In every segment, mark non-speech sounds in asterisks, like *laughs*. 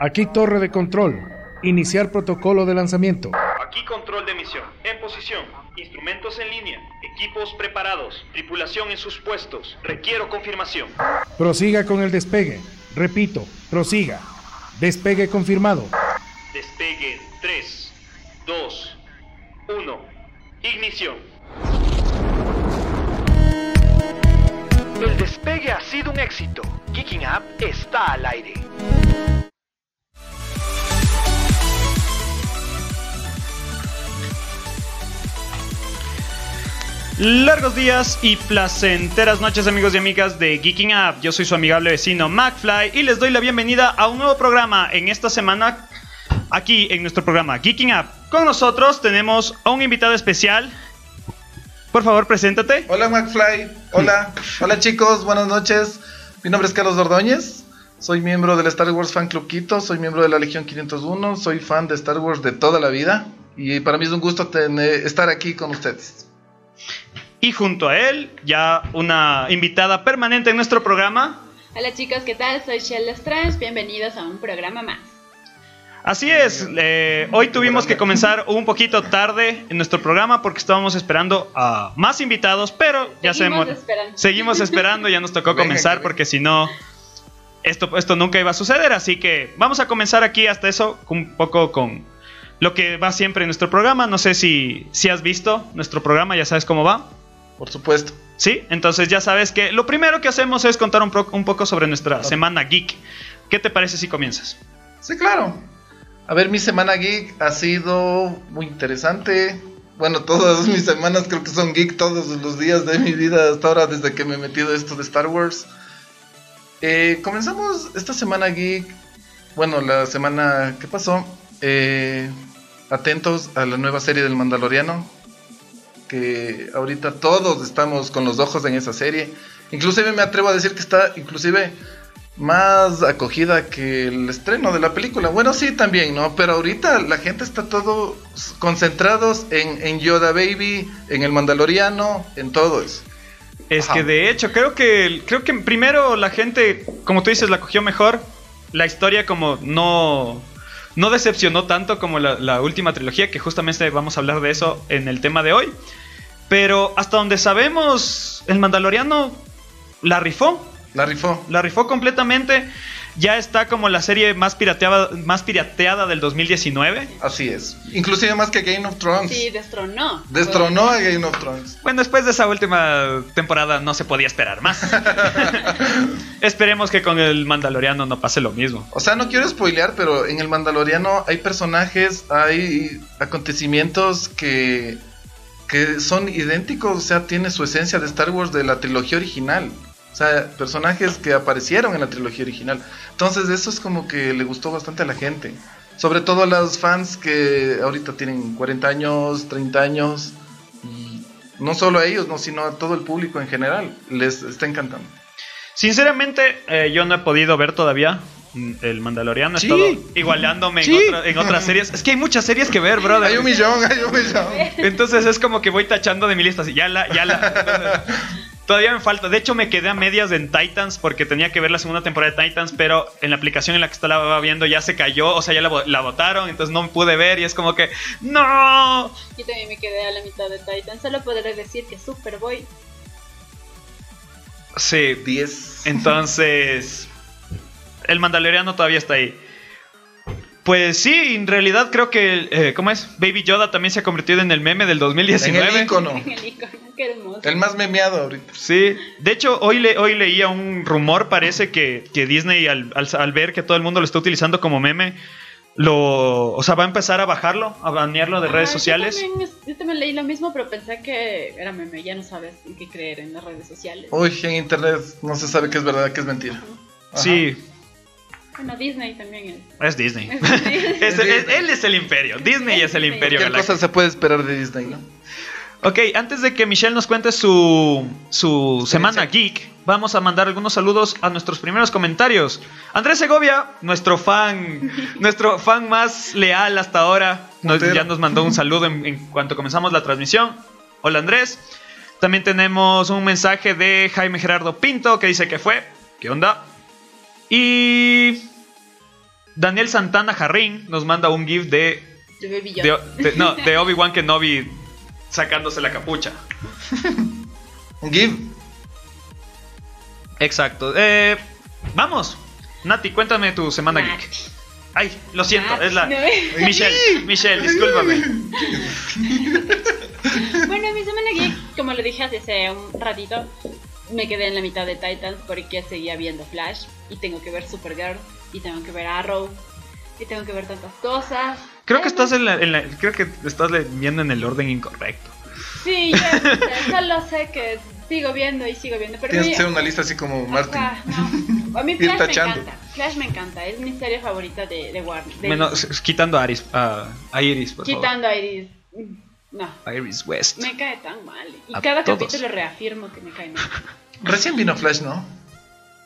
Aquí torre de control. Iniciar protocolo de lanzamiento. Aquí control de misión. En posición. Instrumentos en línea. Equipos preparados. Tripulación en sus puestos. Requiero confirmación. Prosiga con el despegue. Repito, prosiga. Despegue confirmado. Despegue 3, 2, 1. Ignición. El despegue ha sido un éxito. Kicking Up está al aire. Largos días y placenteras noches amigos y amigas de Geeking Up. Yo soy su amigable vecino McFly y les doy la bienvenida a un nuevo programa en esta semana aquí en nuestro programa Geeking Up. Con nosotros tenemos a un invitado especial. Por favor, preséntate. Hola McFly, hola, hola chicos, buenas noches. Mi nombre es Carlos Ordóñez, soy miembro del Star Wars Fan Club Quito, soy miembro de la Legión 501, soy fan de Star Wars de toda la vida y para mí es un gusto estar aquí con ustedes. Y junto a él, ya una invitada permanente en nuestro programa. Hola chicos, ¿qué tal? Soy Shell Strange, bienvenidos a un programa más. Así es, eh, hoy tuvimos que comenzar un poquito tarde en nuestro programa porque estábamos esperando a más invitados, pero ya Seguimos se esperando. Seguimos esperando, ya nos tocó comenzar que porque si no, esto, esto nunca iba a suceder, así que vamos a comenzar aquí hasta eso un poco con lo que va siempre en nuestro programa. No sé si, si has visto nuestro programa, ya sabes cómo va. Por supuesto. Sí, entonces ya sabes que lo primero que hacemos es contar un, pro- un poco sobre nuestra semana geek. ¿Qué te parece si comienzas? Sí, claro. A ver, mi semana geek ha sido muy interesante. Bueno, todas mis semanas creo que son geek todos los días de mi vida hasta ahora desde que me he metido esto de Star Wars. Eh, comenzamos esta semana geek. Bueno, la semana que pasó. eh, atentos a la nueva serie del Mandaloriano. Que ahorita todos estamos con los ojos en esa serie. Inclusive me atrevo a decir que está inclusive más acogida que el estreno de la película. Bueno, sí, también, ¿no? Pero ahorita la gente está todo concentrados en, en Yoda Baby, en el Mandaloriano, en todo eso. Es Ajá. que de hecho, creo que creo que primero la gente, como tú dices, la cogió mejor. La historia como no no decepcionó tanto como la, la última trilogía, que justamente vamos a hablar de eso en el tema de hoy. Pero hasta donde sabemos, el Mandaloriano la rifó. La rifó. La rifó completamente. Ya está como la serie más pirateada, más pirateada del 2019. Así es. Inclusive más que Game of Thrones. Sí, destronó. Destronó a Game of Thrones. Bueno, después de esa última temporada no se podía esperar más. *laughs* Esperemos que con el Mandaloriano no pase lo mismo. O sea, no quiero spoilear, pero en el Mandaloriano hay personajes, hay acontecimientos que, que son idénticos, o sea, tiene su esencia de Star Wars de la trilogía original. O sea, personajes que aparecieron en la trilogía original. Entonces, eso es como que le gustó bastante a la gente. Sobre todo a los fans que ahorita tienen 40 años, 30 años. Y no solo a ellos, no, sino a todo el público en general. Les está encantando. Sinceramente, eh, yo no he podido ver todavía el Mandaloriano. Sí. estado igualándome Sí. en, otra- en otras series. Es que hay muchas series que ver, brother. Hay un millón, hay un millón. Entonces es como que voy tachando de mi lista así, ya la, ya la. Entonces, *laughs* todavía me falta. De hecho, me quedé a medias en Titans porque tenía que ver la segunda temporada de Titans, pero en la aplicación en la que estaba viendo ya se cayó, o sea, ya la, votaron, entonces no pude ver y es como que, ¡No! Yo también me quedé a la mitad de Titan. Solo podré decir que Superboy. Sí, 10. entonces. El Mandaloriano todavía está ahí. Pues sí, en realidad creo que, eh, ¿cómo es? Baby Yoda también se ha convertido en el meme del En 2019. el icono. En el icono. Qué hermoso. El más memeado ahorita. Sí, de hecho hoy, le, hoy leía un rumor, parece que, que Disney al, al- al ver que todo el mundo lo está utilizando como meme, lo, o sea, va a empezar a bajarlo, a banearlo de redes sociales. Yo también, yo también leí lo mismo, pero pensé que era meme. Ya no sabes en qué creer en las redes sociales. Uy, en internet no se sabe qué es verdad, qué es mentira. Ajá. Sí, Bueno, Disney también es. es Disney. Es Disney. *laughs* Es- es- él es el imperio, Disney es el Disney. imperio ¿Qué cosa se puede esperar de Disney, no? Ok, antes de que Michelle nos cuente su, su semana geek, vamos a mandar algunos saludos a nuestros primeros comentarios. Andrés Segovia, nuestro fan, *laughs* nuestro fan más leal hasta ahora, nos- ya nos mandó un saludo en, en cuanto comenzamos la transmisión. Hola Andrés. También tenemos un mensaje de Jaime Gerardo Pinto que dice que fue. ¿Qué onda? Y Daniel Santana Jarrín nos manda un GIF de. De Baby Yoda. de, de- no, de *laughs* Obi-Wan Kenobi sacándose la capucha. Un give. Exacto. Eh, vamos. Nati, cuéntame tu semana Nat. geek. Ay, lo siento, Nat, es la. no. *laughs* Michelle, Michelle, discúlpame. *laughs* Bueno, mi semana geek, como lo dije hace un ratito, me quedé en la mitad de Titans porque seguía viendo Flash y tengo que ver Supergirl y tengo que ver Arrow y tengo que ver tantas cosas. Creo que Es estás en la, en la- creo que estás viendo en el orden incorrecto. Sí, yo solo sé que sigo viendo y sigo viendo, pero Tienes que hacer una lista así como Martin. Ajá, no. A mí *laughs* Flash me encanta. Flash me encanta. Es mi serie favorita de, de Warner. de- quitando a Iris, a, a Iris, por quitando a Iris. No. Iris West. me cae tan mal. Y A cada todos. capítulo reafirmo que me cae mal. Recién vino Flash, ¿no?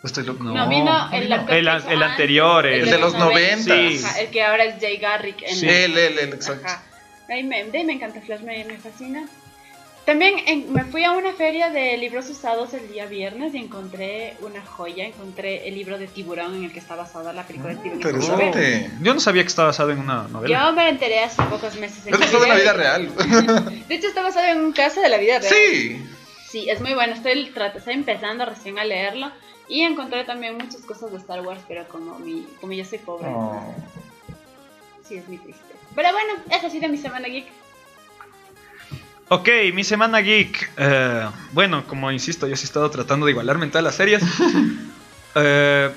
¿O estoy loco? No. No, vino el, actor El el anterior, el- de los 90. Sí. Ajá, el que ahora es Jay Garrick. En Sí. Él, él, él, exacto. Ajá. Ahí me, me encanta Flash, me, me fascina. También en- me fui a una feria de libros usados el día viernes y encontré una joya. Encontré el libro de Tiburón en el que está basada la película de Steven Spielberg. Interesante. Yo no sabía que estaba basado en una novela. Yo me enteré hace pocos meses. Es basado en la vida real. *laughs* De hecho, está basado en un caso de la vida real. Sí. Sí, es muy bueno. Estoy, estoy empezando recién a leerlo. Y encontré también muchas cosas de Star Wars, pero como, mi, como yo soy pobre, Oh. sí es muy triste. Pero bueno, esa ha sido mi semana geek. Ok, mi semana geek. eh, bueno, como insisto, yo sí he estado tratando de igualarme en todas las series. *laughs* Eh,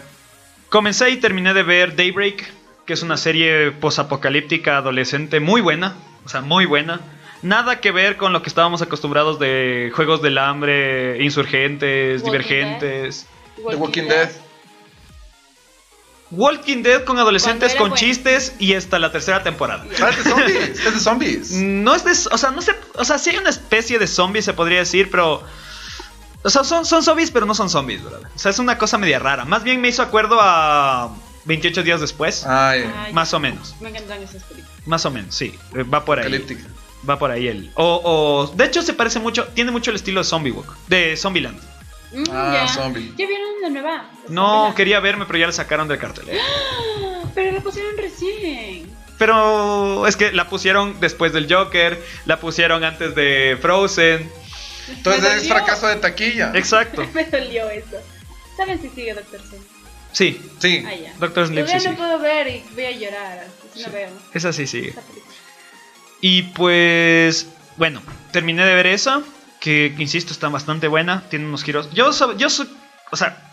comencé y terminé de ver Daybreak, que es una serie posapocalíptica adolescente muy buena. O sea, muy buena. Nada que ver con lo que estábamos acostumbrados de Juegos del Hambre, Insurgentes, Walking. The Walking Dead. Walking Dead con adolescentes con bueno. chistes y hasta la tercera temporada. Ah, es de zombies. *laughs* Es de zombies. No es de. O sea, no sé. O sea, sí hay una especie de zombies, se podría decir, pero. O sea, son, son zombies, pero no son zombies, ¿verdad? O sea, es una cosa media rara. Más bien me hizo acuerdo a 28 días después. Ay, Ay, Más o menos. Me encantan esas películas. Más o menos, sí. Va por ahí. apocalíptica. Va por ahí el. O, o- de hecho, se parece mucho. Tiene mucho el estilo de Zombie Walk. De Zombieland. Mm, Ah, ya. zombie. ¿Ya vieron la nueva? No, quería verme, pero ya la sacaron del cartel. Ah, Pero la pusieron recién. Pero es que la pusieron después del Joker. La pusieron antes de Frozen. Entonces es fracaso de taquilla. Exacto. *laughs* Me dolió eso. ¿Saben si sigue Doctor Strange? Sí. Sí. Ah, ya. Doctor Sleep Todavía sí, no sí. puedo ver y voy a llorar. así no veo Esa sí sigue. Y pues, bueno, terminé de ver esa, que insisto está bastante buena, tiene unos giros. Yo, yo o sea,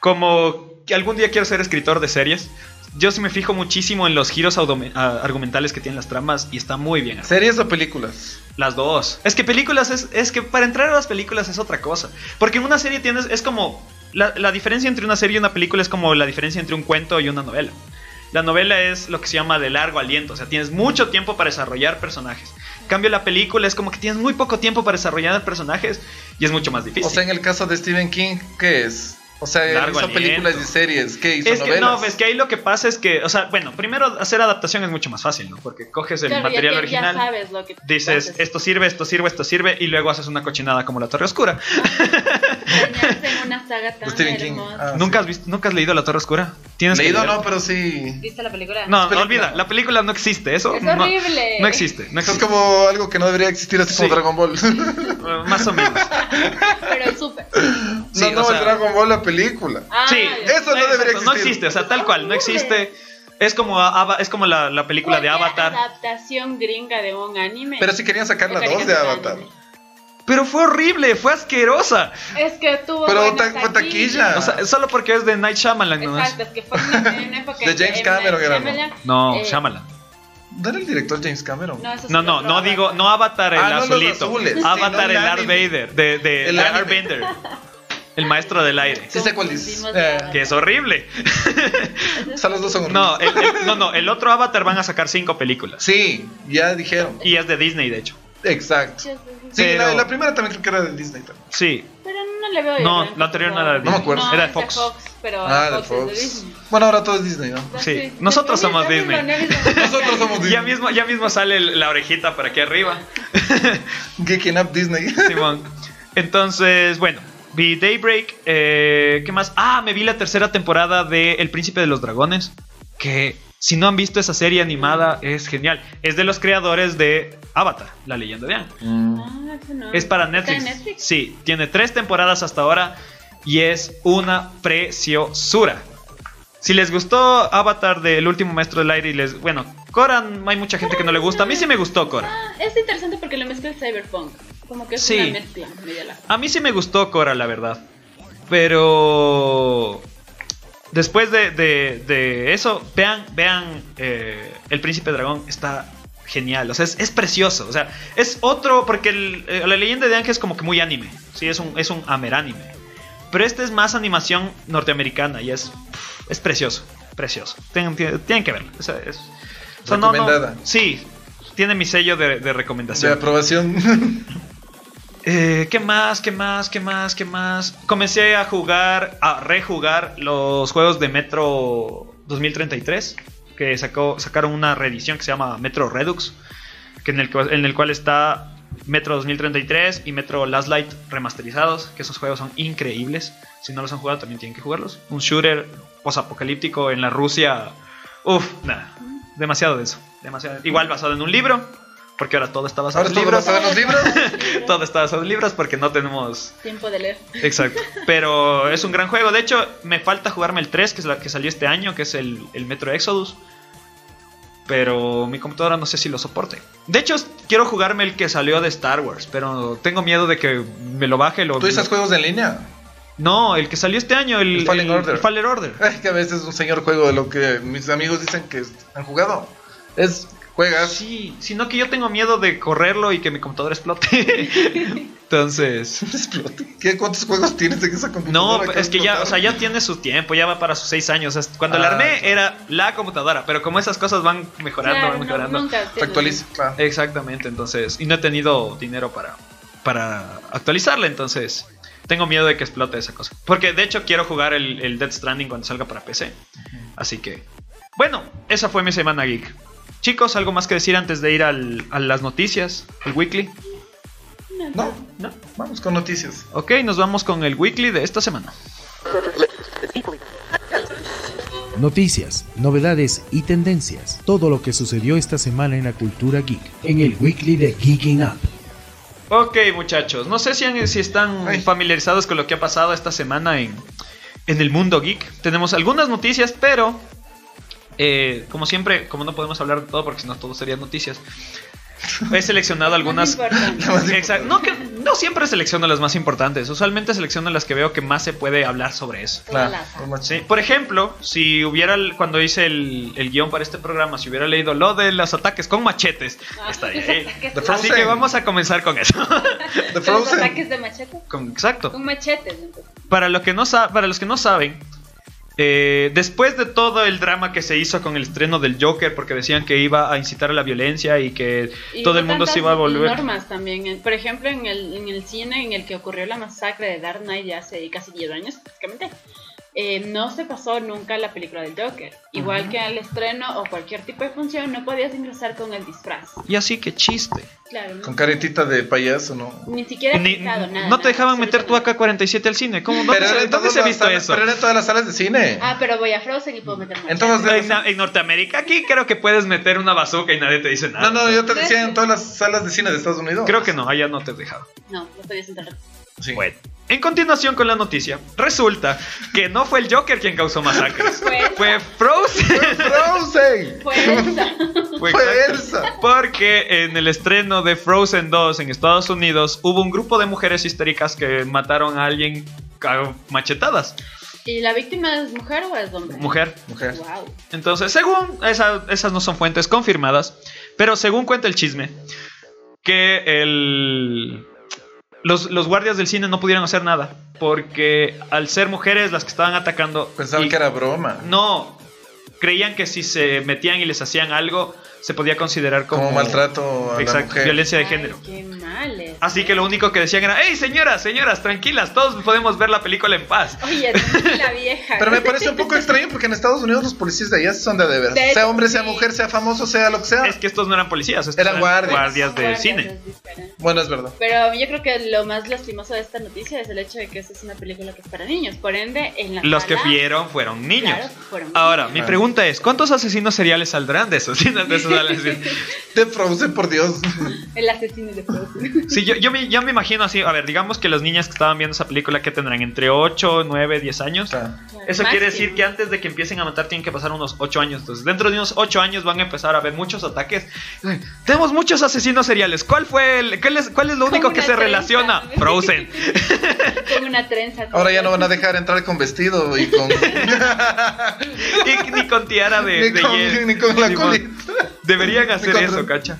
como que algún día quiero ser escritor de series, yo sí me fijo muchísimo en los giros argumentales que tienen las tramas y está muy bien. ¿Series o películas? Las dos. Es que películas es, es que para entrar a las películas es otra cosa. Porque en una serie tienes, es como, la, la diferencia entre una serie y una película es como la diferencia entre un cuento y una novela. La novela es lo que se llama de largo aliento, o sea, tienes mucho tiempo para desarrollar personajes. Cambio, la película es como que tienes muy poco tiempo para desarrollar personajes y es mucho más difícil. O sea, en el caso de Stephen King, ¿qué es? O sea, Largo hizo aliento. películas y series. ¿Qué hizo? es que novelas. no, es que ahí lo que pasa es que, o sea, bueno, primero hacer adaptación es mucho más fácil, ¿no? Porque coges el Claro, material te- original. Ya sabes lo que Dices, haces. esto sirve, esto sirve, esto sirve, y luego haces una cochinada como la Torre Oscura. Bañarse en una saga tan Stephen King. hermosa. Ah, ¿Nunca, sí. has visto, ¿Nunca has leído La Torre Oscura? Tienes que Leído leerlo. no, pero sí. ¿Viste la película? No, película. olvida, la película no existe, eso Es no, horrible. no existe, no Eso es existe. como algo que no debería existir, así como Sí. Dragon Ball. Más o menos. *laughs* Pero es súper. Sí, no, o no, sea- el Dragon Ball, la película. Ah, sí, eso no exacto, debería No existir. existe, o sea, tal cual, no existe. Es como, es como la, la película de Cualquier Avatar. adaptación gringa de un anime. Pero si querían sacar la Me 2 de Avatar. anime. Pero fue horrible, fue asquerosa. Es que tuvo. Pero ta- fue taquilla. O sea, solo porque es de Night Shyamalan, ¿no? Exacto, es que fue en una, *laughs* época De James Cameron era, ¿no? Shyamalan, No, eh, Shyamalan. ¿No era el director James Cameron? No, eso No, no, no digo, no Avatar el Ah, no los azulito. azules, sí, Avatar no el el Darth. Vader, de, de, El de. Airbender. *laughs* El maestro del aire. Sí sé cuál. Confundimos Eh, Que es horrible. O sea, los dos son No, el, el- no, no, el otro Avatar van a sacar cinco películas. Sí, ya dijeron. Y es de Disney, de hecho. Exacto. Sí, Pero- la, la primera también creo que era de Disney también. Sí. Pero no le veo. No, la anterior no era de No me acuerdo. No, Era de es Fox. pero Ah, de Fox es de Fox. Disney. Bueno, ahora todo es Disney, ¿no? Sí, nosotros somos Disney. *laughs* Nosotros somos Ya Disney. mismo, ya mismo sale la orejita por aquí arriba. Geeking Up Disney. *laughs* Simón. Entonces, bueno, vi Daybreak. eh, ¿Qué más? Ah, me vi la tercera temporada de El Príncipe de los Dragones. que si no han visto esa serie animada es genial. Es de los creadores de Avatar, la leyenda de Aang. Mm. Ah, no. Es para ¿Está Netflix. en Netflix? Sí, tiene tres temporadas hasta ahora y es una preciosura. Si les gustó Avatar del último maestro del aire y les... Bueno, Korra hay mucha gente que no le gusta. A mí sí me gustó Korra. Ah, es interesante porque le mezcla el cyberpunk. Como que es Sí. una mezcla media la. A mí sí me gustó Korra, la verdad. Pero... Después de, de- de eso, vean, vean eh, El Príncipe Dragón está genial, o sea, es, es precioso, o sea, es otro, porque el- eh, la leyenda de Ángel es como que muy anime, sí, es un, es un ameranime, pero este es más animación norteamericana y es, es precioso, precioso, tienen, tienen- tienen que verlo, o sea, es- o sea, no- no- Recomendada. sí, tiene mi sello de, de De recomendación. aprobación. *laughs* Eh, ¿Qué más? ¿Qué más? ¿Qué más? ¿Qué más? Comencé a jugar, a rejugar los juegos de Metro 2033, que sacó, sacaron una reedición que se llama Metro Redux, que en, el, en el cual está Metro 2033 y Metro Last Light remasterizados, que esos juegos son increíbles. Si no los han jugado, también tienen que jugarlos. Un shooter posapocalíptico en la Rusia. Uf, nada. Demasiado de eso. Igual basado en un libro, porque ahora todo está basado Ahora en todo libros. basado en los libros. *laughs* Todo está basado en libros porque no tenemos. Tiempo de leer. Exacto. Pero es un gran juego. De hecho, me falta jugarme el 3, que es la que salió este año, que es el, el Metro Exodus. Pero mi computadora no sé si lo soporte. De hecho, quiero jugarme el que salió de Star Wars, pero tengo miedo de que me lo baje. Lo, ¿Tú dices juegos en línea? No, el que salió este año, el, El Fallen el- Order. el Fallen Order. Ay, que a veces es un señor juego de lo que mis amigos dicen que han jugado. Es juegas. Sí, sino que yo tengo miedo de correrlo y que mi computadora explote. *laughs* Entonces. Explote. ¿Qué, ¿Cuántos juegos tienes en esa No, computadora? es que ya, o sea, ya tiene su tiempo, ya va para sus seis años. Cuando la Ah, armé claro. era la computadora, pero como esas cosas van mejorando, Claro, van no, mejorando. nunca Se tiene- actualiza, claro. Exactamente, entonces, y no he tenido dinero para, para actualizarla, entonces tengo miedo de que explote esa cosa. Porque de hecho quiero jugar el, el Dead Stranding cuando salga para PC. Así que, bueno, esa fue mi semana geek. Chicos, ¿algo más que decir antes de ir al- a las noticias? ¿El weekly? No, ¿No? vamos con noticias. Ok, nos vamos con el weekly de esta semana. Noticias, novedades y tendencias. Todo lo que sucedió esta semana en la cultura geek. En el weekly de Geeking Up. Ok, muchachos, no sé si, han- si están Ay. familiarizados con lo que ha pasado esta semana en, en el mundo geek. Tenemos algunas noticias, pero eh, como siempre, como no podemos hablar de todo porque si no todo serían noticias, he seleccionado algunas... Exacto. *laughs* No, que, no siempre selecciono las más importantes, usualmente selecciono las que veo que más se puede hablar sobre eso. Claro. Sí, por ejemplo, si hubiera, cuando hice el, el guion para este programa, si hubiera leído lo de los ataques con machetes, Ah, estaría *laughs* ahí. Así que vamos a comenzar con eso. *laughs* The Los ataques de machete. Con- exacto. Con machetes, entonces. Para, lo que no sa- para los que no saben, eh, después de todo el drama que se hizo con el estreno del Joker, porque decían que iba a incitar a la violencia y que Y todo el mundo se iba a volver. normas también. Por ejemplo, en el, en el cine en el que ocurrió la masacre de Dark Knight ya hace casi 10 años, prácticamente, eh, no se pasó nunca la película del Joker. Igual que al estreno o cualquier tipo de función, no podías ingresar con el disfraz. Y así que chiste. Claro, ¿no? Con caretita de payaso, ¿no? Ni siquiera Ni- nada. no te nada, dejaban meter tu absolutamente. AK-47 al cine. ¿Cómo? *laughs* ¿Dónde, Pero se, dónde se ha visto salas- eso? Pero en todas las salas de cine. Ah, pero voy a Frozen y puedo meter En todas En, Norteamérica, aquí creo que puedes meter una bazooka y nadie te dice nada. No, no, yo te decía en todas las salas de cine de Estados Unidos. Creo que no, allá no te he dejado. No, no podías entrar. Sí. Bueno, en continuación con la noticia, resulta que no fue el Joker quien causó masacres. *laughs* Fue- Fue Frozen. Frozen. Fue esa. Fue Fue. Elsa. Porque en el estreno de Frozen 2 en Estados Unidos hubo un grupo de mujeres histéricas que mataron a alguien machetadas. ¿Y la víctima es mujer o es hombre? Mujer. Mujer. Wow. Entonces, según esa- esas no son fuentes confirmadas, pero según cuenta el chisme, que el, los, los guardias del cine no pudieron hacer nada, porque al ser mujeres las que estaban atacando... Pensaban y- que era broma. No, creían que si se metían y les hacían algo, se podía considerar como, Como maltrato a la Exacto, mujer. violencia de Ay, género. Qué mal es. Así que lo único que decían era, hey señoras, señoras, tranquilas, todos podemos ver la película en paz. Oye, *laughs* la vieja. Pero me parece un poco extraño porque en Estados Unidos los policías de allá son de de veras. Sea hombre, sea sí. mujer, sea famoso, sea lo que sea. Es que estos no eran policías, estos Eran eran, guardias. de Guardias, cine. Bueno, es verdad. Pero yo creo que lo más lastimoso de esta noticia es el hecho de que esta es una película que es para niños. Por ende, en la Los que sala- vieron fueron niños. Claro, fueron Ahora, niños. mi pregunta es, ¿cuántos asesinos seriales saldrán de esos? *laughs* De esos De Frozen, por Dios. El asesino de Frozen. Sí, yo, yo, me, yo me imagino así, a ver, digamos que las niñas que estaban viendo esa película que tendrán entre 8, 9, 10 años. Eso quiere decir que antes de que empiecen a matar tienen que pasar unos 8 años. Entonces, dentro de unos 8 años van a empezar a ver muchos ataques. Tenemos muchos asesinos seriales. ¿Cuál fue el, cuál, es, cuál es lo único que se trenza. relaciona? Frozen. *laughs* Con una trenza. ahora ya no van a dejar entrar con vestido y con. *laughs* y ni con tiara de, ni, de con ni con la colita. Deberían hacer eso, cacha.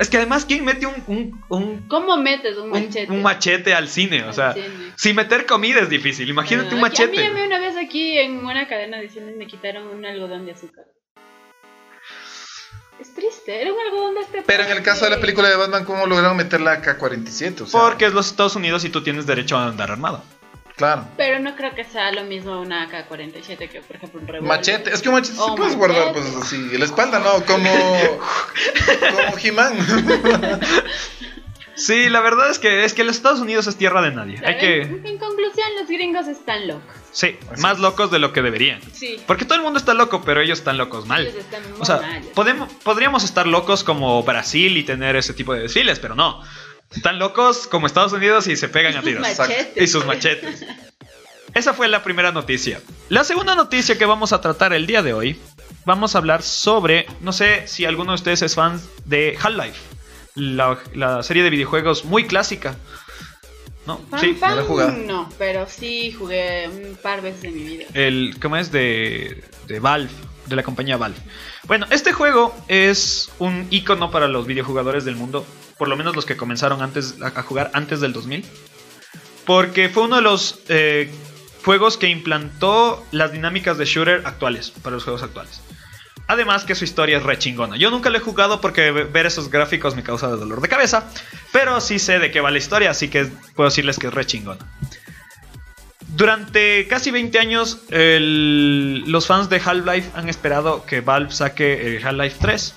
Es que además, ¿quién mete un, un, un, ¿Cómo metes un un- machete? un machete al cine? O sea, cine. si meter comida es difícil. Imagínate Ah, un aquí- A mí, machete. a mí una vez aquí en una cadena de cines me quitaron un algodón de azúcar. Es triste, era un algodón de este Pero en el caso de la película de Batman, ¿cómo lograron meter la K-47? O sea, Porque es los Estados Unidos y tú tienes derecho a andar armado. Claro. Pero no creo que sea lo mismo una AK-47 que, por ejemplo, un revólver. Machete, es que un machete sí Oh, puedes guardar, machete. pues así, la espalda, ¿no? Como. como He-Man. Sí, la verdad es que es que los Estados Unidos es tierra de nadie. Hay que en, conclusión, los gringos están locos. sí, Así más locos de lo que deberían. Sí. Porque todo el mundo está loco, pero ellos están locos mal. Ellos están muy O sea, mal. podemos, podríamos estar locos como Brasil y tener ese tipo de desfiles, pero no. Están locos como Estados Unidos y se pegan a tiros. machetes. Y sus machetes. Esa fue la primera noticia. La segunda noticia que vamos a tratar el día de hoy, vamos a hablar sobre, no sé si alguno de ustedes es fan de Half-Life, la, la serie de videojuegos muy clásica. ¿No? Fan, Sí. fan, no la he jugado. no, pero sí jugué un par veces en mi vida. El, ¿cómo es? De, de Valve, de la compañía Valve. Bueno, este juego es un icono para los videojugadores del mundo, por lo menos los que comenzaron antes a, jugar antes del 2000, porque fue uno de los eh, juegos que implantó las dinámicas de shooter actuales para los juegos actuales. Además que su historia es re chingona. Yo nunca lo he jugado porque ve- ver esos gráficos me causa dolor de cabeza, pero sí sé de qué va la historia, así que puedo decirles que es re chingona. Durante casi 20 años, los fans de Half-Life han esperado que Valve saque Half-Life 3.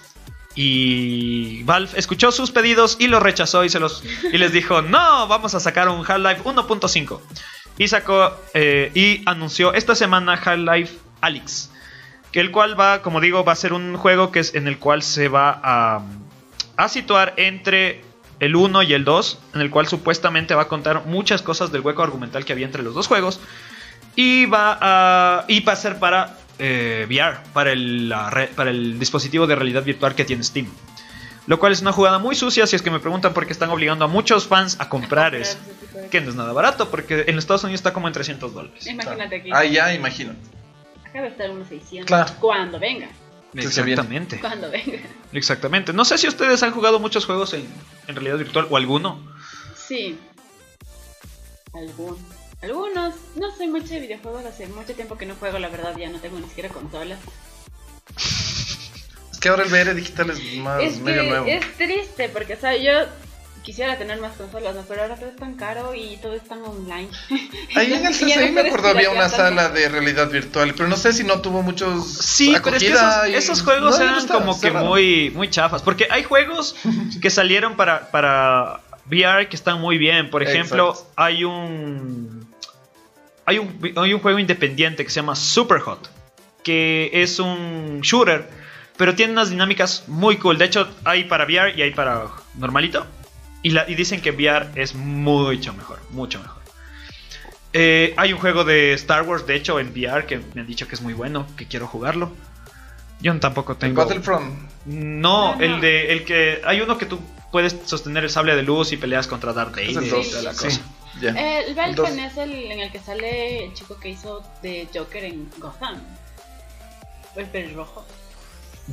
Y Valve escuchó sus pedidos y los rechazó y, se los, y les dijo, no, vamos a sacar un Half-Life 1.5. Y sacó eh, y anunció esta semana Half-Life Alyx. El cual va, como digo, va a ser un juego que es en el cual se va a, a situar entre el 1 y el 2, en el cual supuestamente va a contar muchas cosas del hueco argumental que había entre los dos juegos. Y va a, y va a ser para eh, VR, para el, la para el dispositivo de realidad virtual que tiene Steam. Lo cual es una jugada muy sucia si es que me preguntan por qué están obligando a muchos fans a comprar *laughs* eso. Que no es nada barato, porque en Estados Unidos está como en 300 dólares. Imagínate aquí. Ah, ya, imagino. Acá a estar unos 600. Claro. Cuando venga. Exactamente. Cuando venga. Exactamente. No sé si ustedes han jugado muchos juegos en, en realidad virtual o alguno. Sí. Algunos. Algunos. No soy mucho de videojuegos. Hace mucho tiempo que no juego, la verdad. Ya no tengo ni siquiera consolas. Es que ahora el VR digital es más es medio que nuevo. es triste porque, o sea, yo quisiera tener más consolas, ¿no? pero ahora todo es tan caro y todo es tan online. *laughs* Ahí en el Ya no CCI me acuerdo había una sala de realidad virtual, pero no sé si no tuvo muchos Sí, pero es que acogida esos, y- esos juegos No, ya no eran como que muy, muy chafas. Porque hay juegos *laughs* que salieron para, para VR que están muy bien. Por ejemplo, Exacto. hay un, hay un. Hay un juego independiente que se llama Superhot. Que es un shooter. Pero tiene unas dinámicas muy cool. De hecho, hay para VR y hay para normalito. Y, la- y dicen que VR es mucho mejor. Mucho mejor. Eh, hay un juego de Star Wars, de hecho, en VR que me han dicho que es muy bueno, que quiero jugarlo. Yo tampoco El tengo. Battlefront. No, No, el no. de el que hay uno que tú puedes sostener el sable de luz y peleas contra Darth Es Vader el y dos, toda la cosa. El El dos. es el en el que sale el chico que hizo de Joker en Gotham. El pelirrojo.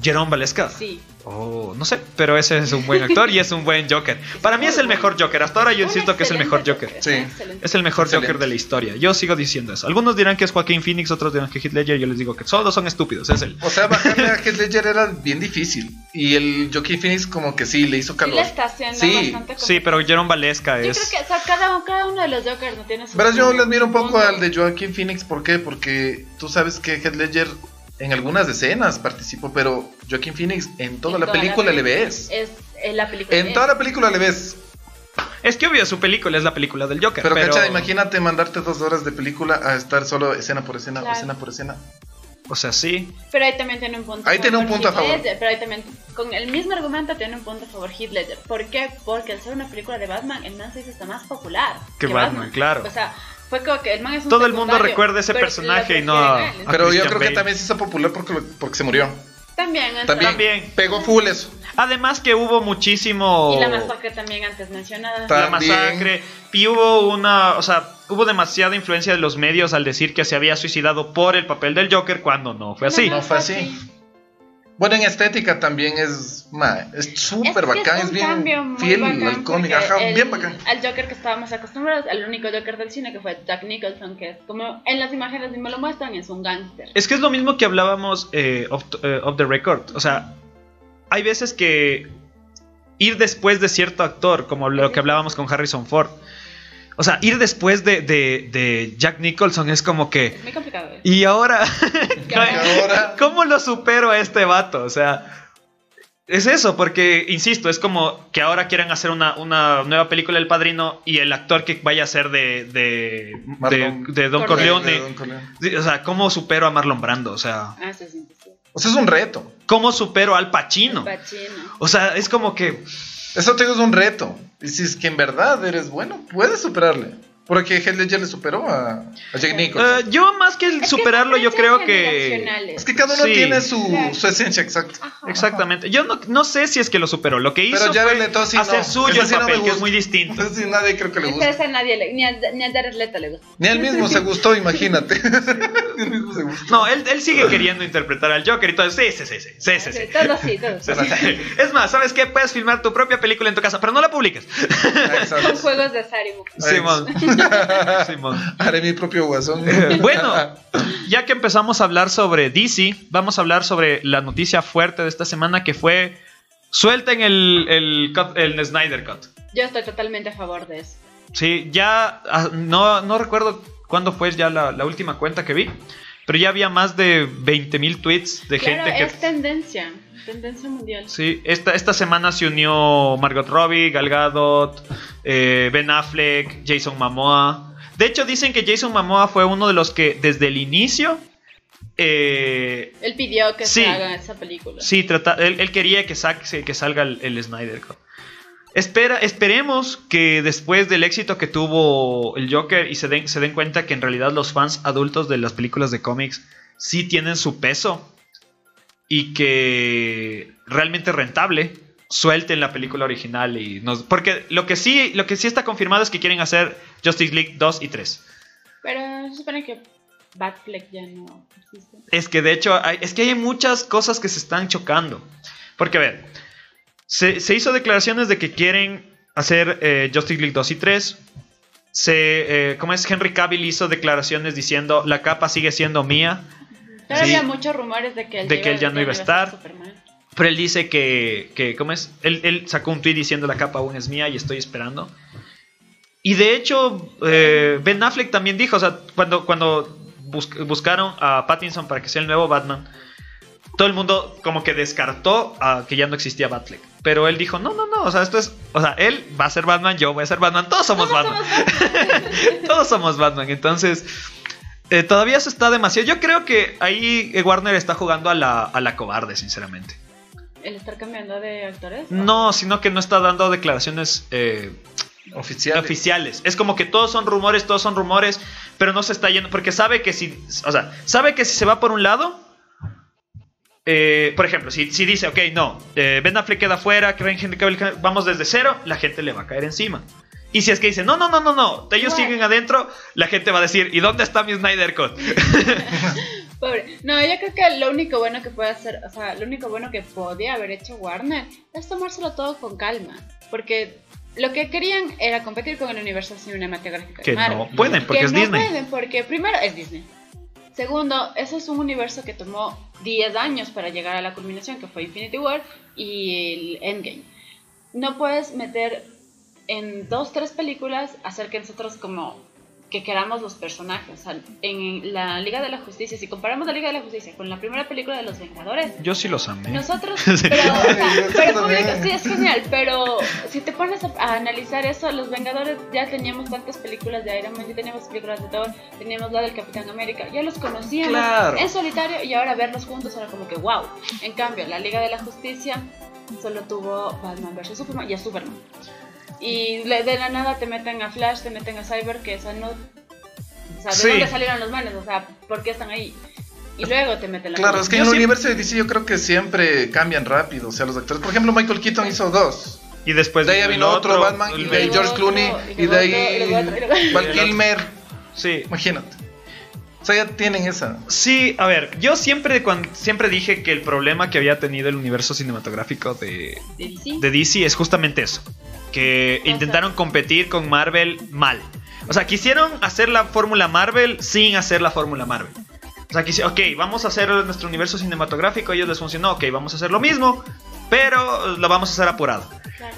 Jerome Valeska. Sí. Oh, no sé, pero ese es un buen actor y es un buen Joker. Para mí es el mejor Joker. Hasta ahora yo insisto que es el mejor Joker. Sí. excelente. Es el mejor Excelente. Joker de la historia. Yo sigo diciendo eso. Algunos dirán que es Joaquín Phoenix, otros dirán que Heath Ledger. Yo les digo que todos son estúpidos. Es él. O sea, bajarle a Heath Ledger era bien difícil. Y el Joaquin Phoenix como que sí, le hizo Sí calor. le está haciendo Sí, bastante Sí, pero Jerome Valesca Yo es. creo que o sea, cada, cada uno de los Jokers no tiene su. Verás, yo le admiro un poco al de Joaquin Phoenix. ¿Por qué? Porque tú sabes que Heath Ledger en algunas escenas participó, pero Joaquin Phoenix en toda En la toda película le película. ves. Es en la película. En es- toda la película le ves. Es que obvio, su película es la película del Joker. Pero, Pero, cacha, imagínate mandarte dos horas de película a estar solo escena por escena, Claro. escena por escena. O sea, sí. Pero ahí también tiene un punto. Ahí tiene un punto a favor. Ledger, pero ahí también, con el mismo argumento, tiene un punto a favor Heath Ledger. ¿Por qué? Porque al ser una película de Batman, el hizo hasta más popular. Que Batman, claro. O sea, fue como que el man es un Todo el mundo recuerda ese pero personaje y no a- a Pero yo creo que también se hizo popular porque, lo- porque se murió. También, También, También. pegó full eso. Además que hubo muchísimo. Y la masacre también antes mencionada. La masacre. Y hubo una, o sea, hubo demasiada influencia de los medios al decir que se había suicidado por el papel del Joker cuando no fue así. No fue así. Bueno, en estética también es ma, es súper bacán, es bien fiel bacán al cómic, ajá, el- bien bacán. Al Joker que estábamos acostumbrados, al único Joker del cine que fue Jack Nicholson, que es como en las imágenes me lo muestran, es un gángster. Es que es lo mismo que hablábamos eh, off, eh, off the record. O sea, hay veces que ir después de cierto actor, como lo que hablábamos con Harrison Ford. O sea, ir después de, de- de Jack Nicholson es como que. Muy complicado. ¿eh? *laughs* Y ahora. Y ahora- ¿Cómo lo supero a este vato? O sea. Es eso, porque, insisto, es como que ahora quieren hacer una, una nueva película del padrino y el actor que vaya a ser de, de, de, Marlon- de Don Corleone. Don Corleone. Sí, O sea, ¿cómo supero a Marlon Brando? O sea, Ah, eso es imposible. O sea, es un reto. ¿cómo supero al Pacino? Pacino. O sea, es como que. Eso te digo, es un reto. Y si es que en verdad eres bueno, puedes superarle. Porque Heath Ledger le superó a, a Jack Nicholson. eh, yo más que el Es superarlo, yo creo que. es que cada uno sí. tiene su, Claro. su esencia exacta. Ajá. Exactamente. Yo no, no sé si es que lo superó. Lo que hizo Pero fue sí hacer no. suyo Ese el sí no me papel, que es muy distinto. Entonces, sí, nadie creo que le gusta. a nadie le, ni a, ni a Jared Leto le gusta. Ni a él mismo se gustó, imagínate. *laughs* Ni a él mismo se gustó. No, él, él sigue queriendo interpretar al Joker y todo. Sí, sí, sí, sí, sí, sí, sí. Todo sí, todo sí. Sí, sí, sí. Es más, ¿sabes qué? Puedes filmar tu propia película en tu casa, pero no la publiques. Exacto. Con juegos de buco. Simón. *laughs* Simón. Haré mi propio guasón. *laughs* Bueno, *laughs* ya que empezamos a hablar sobre DC, vamos a hablar sobre la noticia fuerte de esta semana que fue suelten el, el, cut- el Snyder Cut. Yo estoy totalmente a favor de eso. Sí, ya ah, no, no recuerdo cuándo fue ya la, la última cuenta que vi, pero ya había más de 20.000 tweets de Claro, gente que... es tendencia. Tendencia mundial. Sí, esta, esta semana se unió Margot Robbie, Gal Gadot, eh, Ben Affleck, Jason Momoa. De hecho, dicen que Jason Momoa fue uno de los que desde el inicio... eh, Él pidió que Sí. se haga esa película. sí, trata, él, él quería que, saque, que salga el, el Snyder Cut. Espera, esperemos que después del éxito que tuvo el Joker y se den, se den cuenta que en realidad los fans adultos de las películas de cómics sí tienen su peso y que realmente rentable suelten la película original y nos porque lo que sí lo que sí está confirmado es que quieren hacer Justice League 2 y 3. Pero se supone que Batfleck ya no existe. Es que de hecho hay, es que hay muchas cosas que se están chocando. Porque a ver, se, se hizo declaraciones de que quieren hacer eh, Justice League 2 y 3. Se, eh, ¿Cómo es? Henry Cavill hizo declaraciones diciendo la capa sigue siendo mía. Pero Sí. había muchos rumores de que él, De que él ya no iba a estar. Pero él dice que, que ¿cómo es? Él, él sacó un tweet diciendo la capa aún es mía y estoy esperando. Y de hecho, eh, Ben Affleck también dijo, o sea, cuando, cuando bus- buscaron a Pattinson para que sea el nuevo Batman, todo el mundo como que descartó a que ya no existía Batfleck. Pero él dijo, no, no, no, o sea, esto es, o sea, él va a ser Batman, yo voy a ser Batman, todos somos Todos Batman. somos *laughs* todos somos Batman, entonces... eh, todavía eso está demasiado. Yo creo que ahí eh, Warner está jugando a la, a la cobarde, sinceramente. ¿El estar cambiando de actores? No, sino que no está dando declaraciones eh, Oficial. oficiales. Es como que todos son rumores, todos son rumores, pero no se está yendo. Porque sabe que si. O sea, sabe que si se va por un lado. Eh, por ejemplo, si, si dice, ok, no, eh, Ben Affleck queda fuera, que Henry Cavill, vamos desde cero, la gente le va a caer encima. Y si es que dice, no, no, no, no, no, ellos Bueno. siguen adentro, la gente va a decir, ¿y dónde está mi Snyder Cut? *laughs* *laughs* Pobre. No, yo creo que lo único bueno que puede hacer, o sea, lo único bueno que podía haber hecho Warner es tomárselo todo con calma. Porque lo que querían era competir con el universo cinematográfico. Que de Marvel. no pueden, porque Que es no Disney. pueden, porque primero es Disney. Segundo, eso es un universo que tomó 10 años para llegar a la culminación, que fue Infinity War y el Endgame. No puedes meter en dos, tres películas hacer que nosotros como que queramos los personajes. O sea, en la Liga de la Justicia, si comparamos la Liga de la Justicia con la primera película de Los Vengadores, Yo sí los amé. nosotros, *laughs* Sí. pero, o sea, Yo pero también. público, sí, es genial, pero si te pones a, a analizar eso, los Vengadores ya teníamos tantas películas de Iron Man, ya teníamos películas de Thor, teníamos la del Capitán América, ya los conocíamos Claro. en solitario y ahora verlos juntos era como que wow. En cambio, la Liga de la Justicia solo tuvo Batman vs Superman y a Superman. Y de la nada te meten a Flash, te meten a Cyber, que esa no... O sea, ¿de Sí. dónde salieron los manes? O sea, ¿por qué están ahí? Y luego te meten la Claro, es que Yo en el siempre- universo de DC yo creo que siempre cambian rápido, o sea, los actores. Por ejemplo, Michael Keaton hizo dos. Y después de ahí vino otro, Batman, y el- de ahí George Clooney, y de ahí Val Kilmer. Sí. Imagínate. O sea, ya tienen esa. Sí, a ver, yo siempre, cuan- siempre dije que el problema que había tenido el universo cinematográfico de, de DC. de DC es justamente eso. Que intentaron competir con Marvel mal. O sea, quisieron hacer la fórmula Marvel sin hacer la fórmula Marvel. O sea, quisieron, ok, vamos a hacer nuestro universo cinematográfico, a ellos les funcionó, ok, vamos a hacer lo mismo, pero lo vamos a hacer apurado. Claro.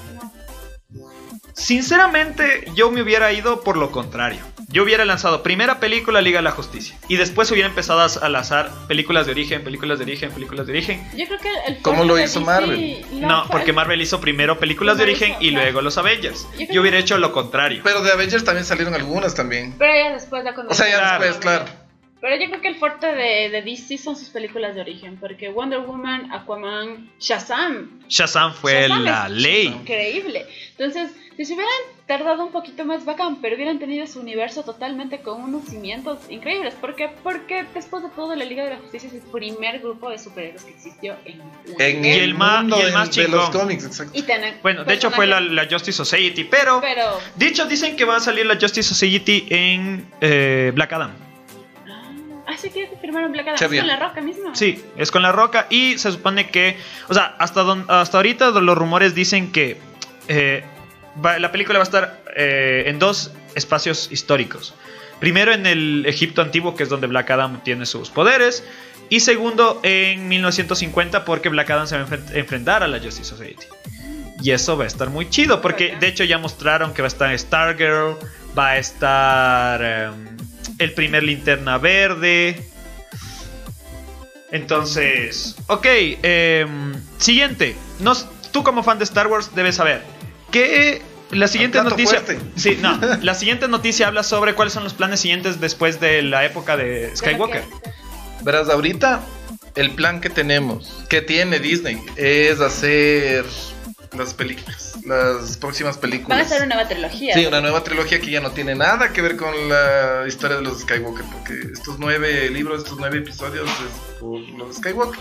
Sinceramente, yo me hubiera ido por lo contrario. Yo hubiera lanzado primera película Liga de la Justicia y después hubiera empezado a lanzar películas de origen, películas de origen, películas de origen. Yo creo que el ¿Cómo lo de hizo DC Marvel? la No, porque Marvel hizo primero películas de origen hizo, y claro. luego los Avengers. Yo hubiera que- hecho lo contrario. Pero de Avengers también salieron algunas también. Pero ya después cuando... O sea, ya Claro. después, claro. Pero yo creo que el fuerte de, de DC son sus películas de origen, porque Wonder Woman, Aquaman, Shazam, Shazam fue Shazam la ley. increíble. Entonces, si se hubieran tardado un poquito más bacán, pero hubieran tenido su universo totalmente con unos cimientos increíbles, porque porque después de todo la Liga de la Justicia es el primer grupo de superhéroes que existió en el En Y el, el ma- mundo y el de- más de los cómics, exacto. y Bueno, de hecho fue la Justice Society, pero... pero Dicho, dicen que va a salir la Justice Society en eh, Black Adam. Ah, sí que firmaron Black Adam Qué ¿Es con la roca misma. Sí, es con la roca y se supone que, o sea, hasta, don- hasta ahorita los rumores dicen que eh, va- la película va a estar eh, en dos espacios históricos. Primero en el Egipto antiguo, que es donde Black Adam tiene sus poderes. Y segundo en 1950, porque Black Adam se va a enfren- enfrentar a la Justice Society. Y eso va a estar muy chido, porque de hecho ya mostraron que va a estar Stargirl, va a estar em, el primer linterna verde. Entonces, ok, em, siguiente. Nos, tú como fan de Star Wars debes saber que la siguiente noticia... fuerte. Sí, no, *laughs* la siguiente noticia habla sobre cuáles son los planes siguientes después de la época de Skywalker. Verás, ahorita el plan que tenemos, que tiene Disney, es hacer las películas, las próximas películas. Van a ser una nueva trilogía. Sí, una nueva trilogía que ya no tiene nada que ver con la historia de los Skywalker, porque estos nueve libros, estos nueve episodios es por los Skywalker.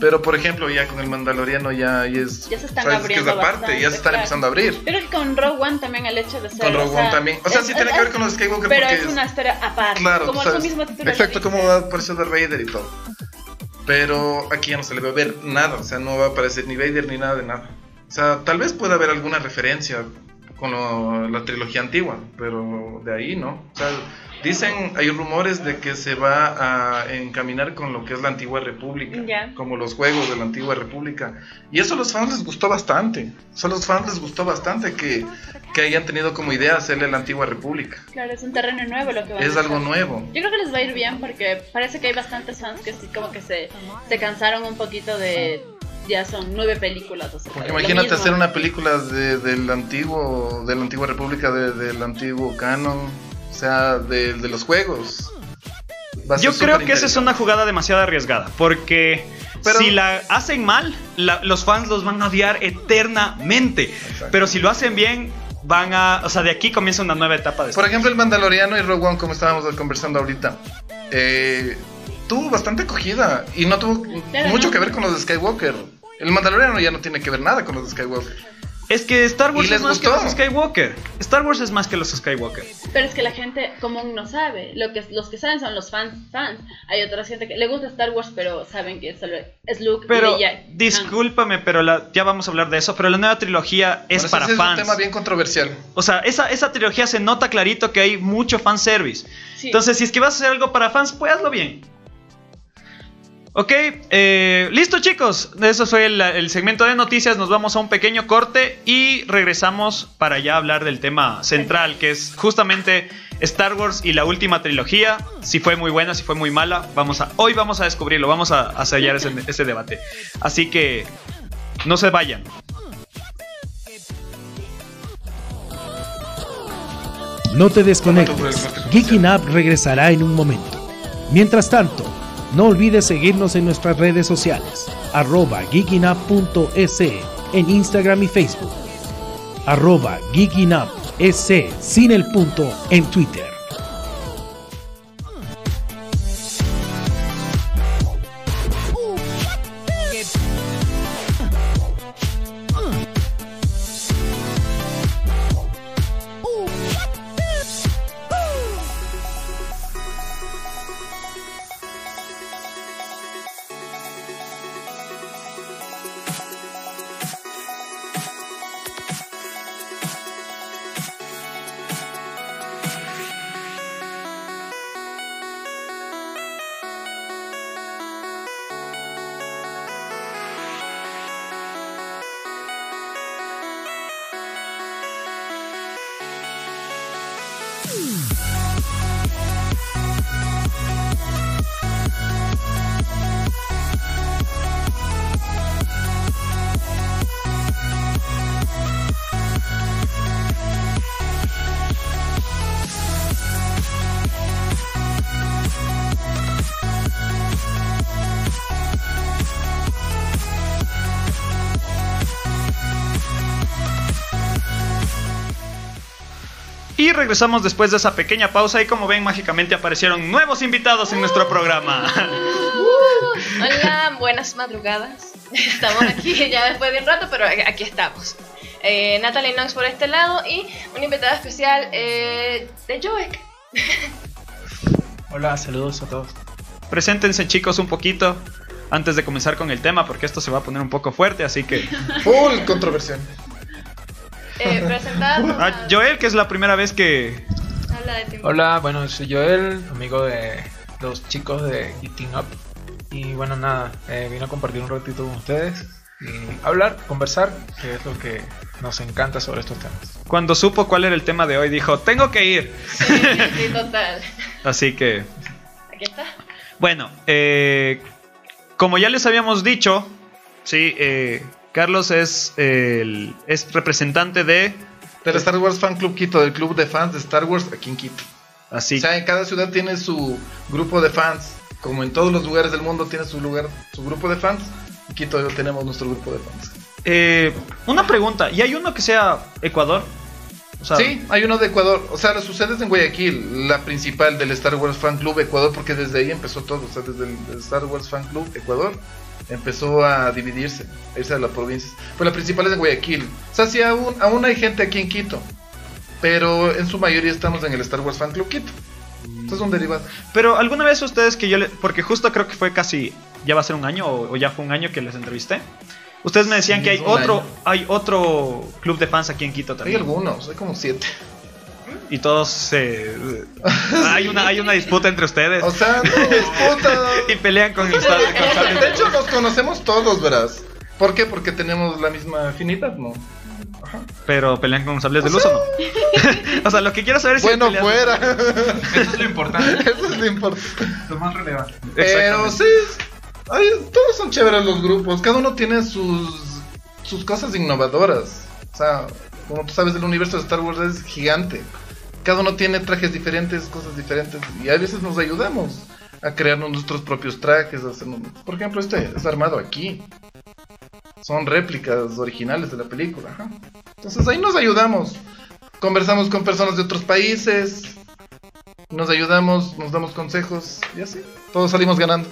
Pero por ejemplo, ya con el Mandaloriano ya, ya es. Ya se están sabes abriendo es aparte, bastante, ya se están claro. empezando a abrir. Creo que con Rogue One también el hecho de ser. Con o Rogue sea, One también. O sea, es- sí tiene es- que ver con los Skywalker Pero porque es una historia aparte. Claro, como sabes. mismo título. Exacto, como dice. apareció Darth Vader y todo. Pero aquí ya no se le va a ver nada, o sea, no va a aparecer ni Vader ni nada de nada. O sea, tal vez pueda haber alguna referencia con lo- la trilogía antigua, pero de ahí no. O sea, dicen, hay rumores de que se va a encaminar con lo que es la antigua república, Ya. como los juegos de la antigua república. Y eso a los fans les gustó bastante. Eso a los fans les gustó bastante que, que hayan tenido como idea hacerle la antigua república. Claro, es un terreno nuevo lo que van Es a algo nuevo. Yo creo que les va a ir bien porque parece que hay bastantes fans que sí, como que se, se cansaron un poquito de. Ya son nueve películas. O sea, Porque imagínate mismo. hacer una película de, del antiguo, de la antigua república, de- del antiguo canon, o sea, de, de los juegos. Yo creo que esa es una jugada demasiado arriesgada, porque Pero- si la hacen mal, la- los fans los van a odiar eternamente. Exacto. Pero si lo hacen bien, van a... O sea, de aquí comienza una nueva etapa de Por ejemplo, el Mandaloriano y Rogue One, como estábamos conversando ahorita, eh, tuvo bastante acogida y no tuvo Claro, mucho no. que ver con los de Skywalker. El Mandaloriano ya no tiene que ver nada con los Skywalker. Es que Star Wars ¿Y les es más gustó? que los Skywalker. Star Wars es más que los Skywalker. Pero es que la gente común no sabe. Lo que, los que saben son los fans. fans. Hay otra gente que le gusta Star Wars, pero saben que solo es Luke. Pero y ella- discúlpame, pero la- ya vamos a hablar de eso. Pero la nueva trilogía es eso para ese es fans. un tema bien controversial. O sea, esa, esa trilogía se nota clarito que hay mucho fanservice. Sí. Entonces, si es que vas a hacer algo para fans, pues hazlo bien. Ok, eh, listo chicos, eso fue el, segmento de noticias, nos vamos a un pequeño corte y regresamos para ya hablar del tema central, que es justamente Star Wars y la última trilogía, si fue muy buena, si fue muy mala, vamos a, hoy vamos a descubrirlo, vamos a, a sellar ese, ese debate. Así que no se vayan. No te desconectes. Geeking Up regresará en un momento. Mientras tanto, no olvides seguirnos en nuestras redes sociales. Arroba geekingup.es en Instagram y Facebook. Arroba geekingup.es sin el punto en Twitter. Regresamos después de esa pequeña pausa y como ven mágicamente aparecieron nuevos invitados en nuestro programa. *laughs* Hola, buenas madrugadas. Estamos aquí *laughs* ya después de un rato, pero aquí estamos. Eh, Natalie Knox por este lado y una invitada especial eh, de Joek. Hola, saludos a todos. Preséntense chicos un poquito antes de comenzar con el tema porque esto se va a poner un poco fuerte, así que... Full controversial. Eh, *laughs* Ah, Joel, que es la primera vez que... Habla de ti. Hola, bueno, soy Joel, amigo de los chicos de Eating Up. Y bueno, nada, eh, vine a compartir un ratito con ustedes y hablar, conversar, que es lo que nos encanta sobre estos temas. Cuando supo cuál era el tema de hoy dijo, tengo que ir. Sí, sí, total. *laughs* Así que... Aquí está. Bueno, eh, como ya les habíamos dicho, sí, eh, Carlos es, el, es representante de... Del Star Wars Fan Club Quito, del club de fans de Star Wars aquí en Quito. Así O sea, en cada ciudad tiene su grupo de fans. Como en todos los lugares del mundo tiene su lugar, su grupo de fans. En Quito tenemos nuestro grupo de fans. Eh, una pregunta, ¿y hay uno que sea Ecuador? O sea, Sí, hay uno de Ecuador. O sea, la sucede en Guayaquil, la principal del Star Wars Fan Club Ecuador, porque desde ahí empezó todo. O sea, desde el Star Wars Fan Club Ecuador empezó a dividirse, a irse a las provincias. Pues la principal es en Guayaquil. O sea, sí, aún, aún hay gente aquí en Quito. Pero en su mayoría estamos en el Star Wars Fan Club Quito. Esto es un derivado. Pero alguna vez ustedes que yo le... Porque justo creo que fue casi... Ya va a ser un año o, o ya fue un año que les entrevisté. Ustedes me decían Sí, que hay otro, año. hay otro club de fans aquí en Quito Hay también. algunos, hay como siete. Y todos se... hay, una, hay una disputa entre ustedes. O sea, no disputa. *laughs* y pelean con el con De hecho, nos conocemos todos, verás. ¿Por qué? Porque tenemos la misma afinidad, ¿no? Ajá. Pero pelean con sables de luz o no. *laughs* o sea, lo que quiero saber es si Bueno, fuera. Eso es lo importante, *laughs* Eso es lo importante. lo más relevante. Pero sí, ay, todos son chéveres los grupos. Cada uno tiene sus, sus cosas innovadoras. O sea, como tú sabes, el universo de Star Wars es gigante. Cada uno tiene trajes diferentes, cosas diferentes. Y a veces nos ayudamos a crearnos nuestros propios trajes. a hacernos- Por ejemplo, este es armado aquí. Son réplicas originales de la película. ajá. Entonces ahí nos ayudamos. Conversamos con personas de otros países. Nos ayudamos, nos damos consejos y así. Todos salimos ganando.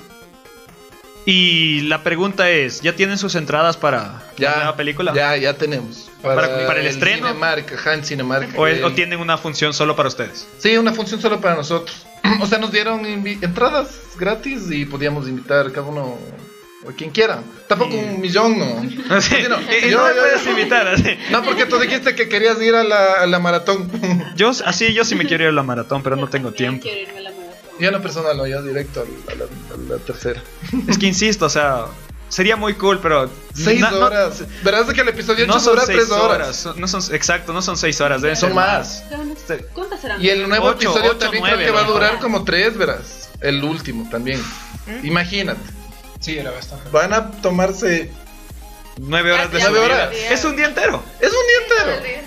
Y la pregunta es, ¿ya tienen sus entradas para Ya, la nueva película? Ya, ya tenemos. ¿Para- para el estreno? Cinemark, ajá, en Cinemark. ¿O, Eh, o tienen una función solo para ustedes? Sí, una función solo para nosotros. *clears throat* O sea, nos dieron entradas gratis y podíamos invitar cada uno a quien quiera. Tampoco un millón, no. *laughs* Sí, no, yo- me yo- puedes invitar. Así. No, porque tú dijiste que querías ir a la, a la maratón. *laughs* Yo, así yo sí me quiero ir a la maratón, pero no tengo tiempo. quiero irme a la maratón. Yo no personal, no, yo directo a la, a la- a la tercera. Es que insisto, o sea, sería muy cool, pero... Seis na- no- horas. Verás de que el episodio No 8 son dura seis tres horas. horas. no son, exacto, no son seis horas, deben Son ser más. Sí. ¿Cuántas serán? Y el nuevo Ocho, episodio ocho, también nueve, creo que va a ¿no? durar como tres, verás. El último también. Imagínate. Sí, era bastante. Van a tomarse. Nueve horas de Nueve su horas. vida. Es un día entero. Es un día entero.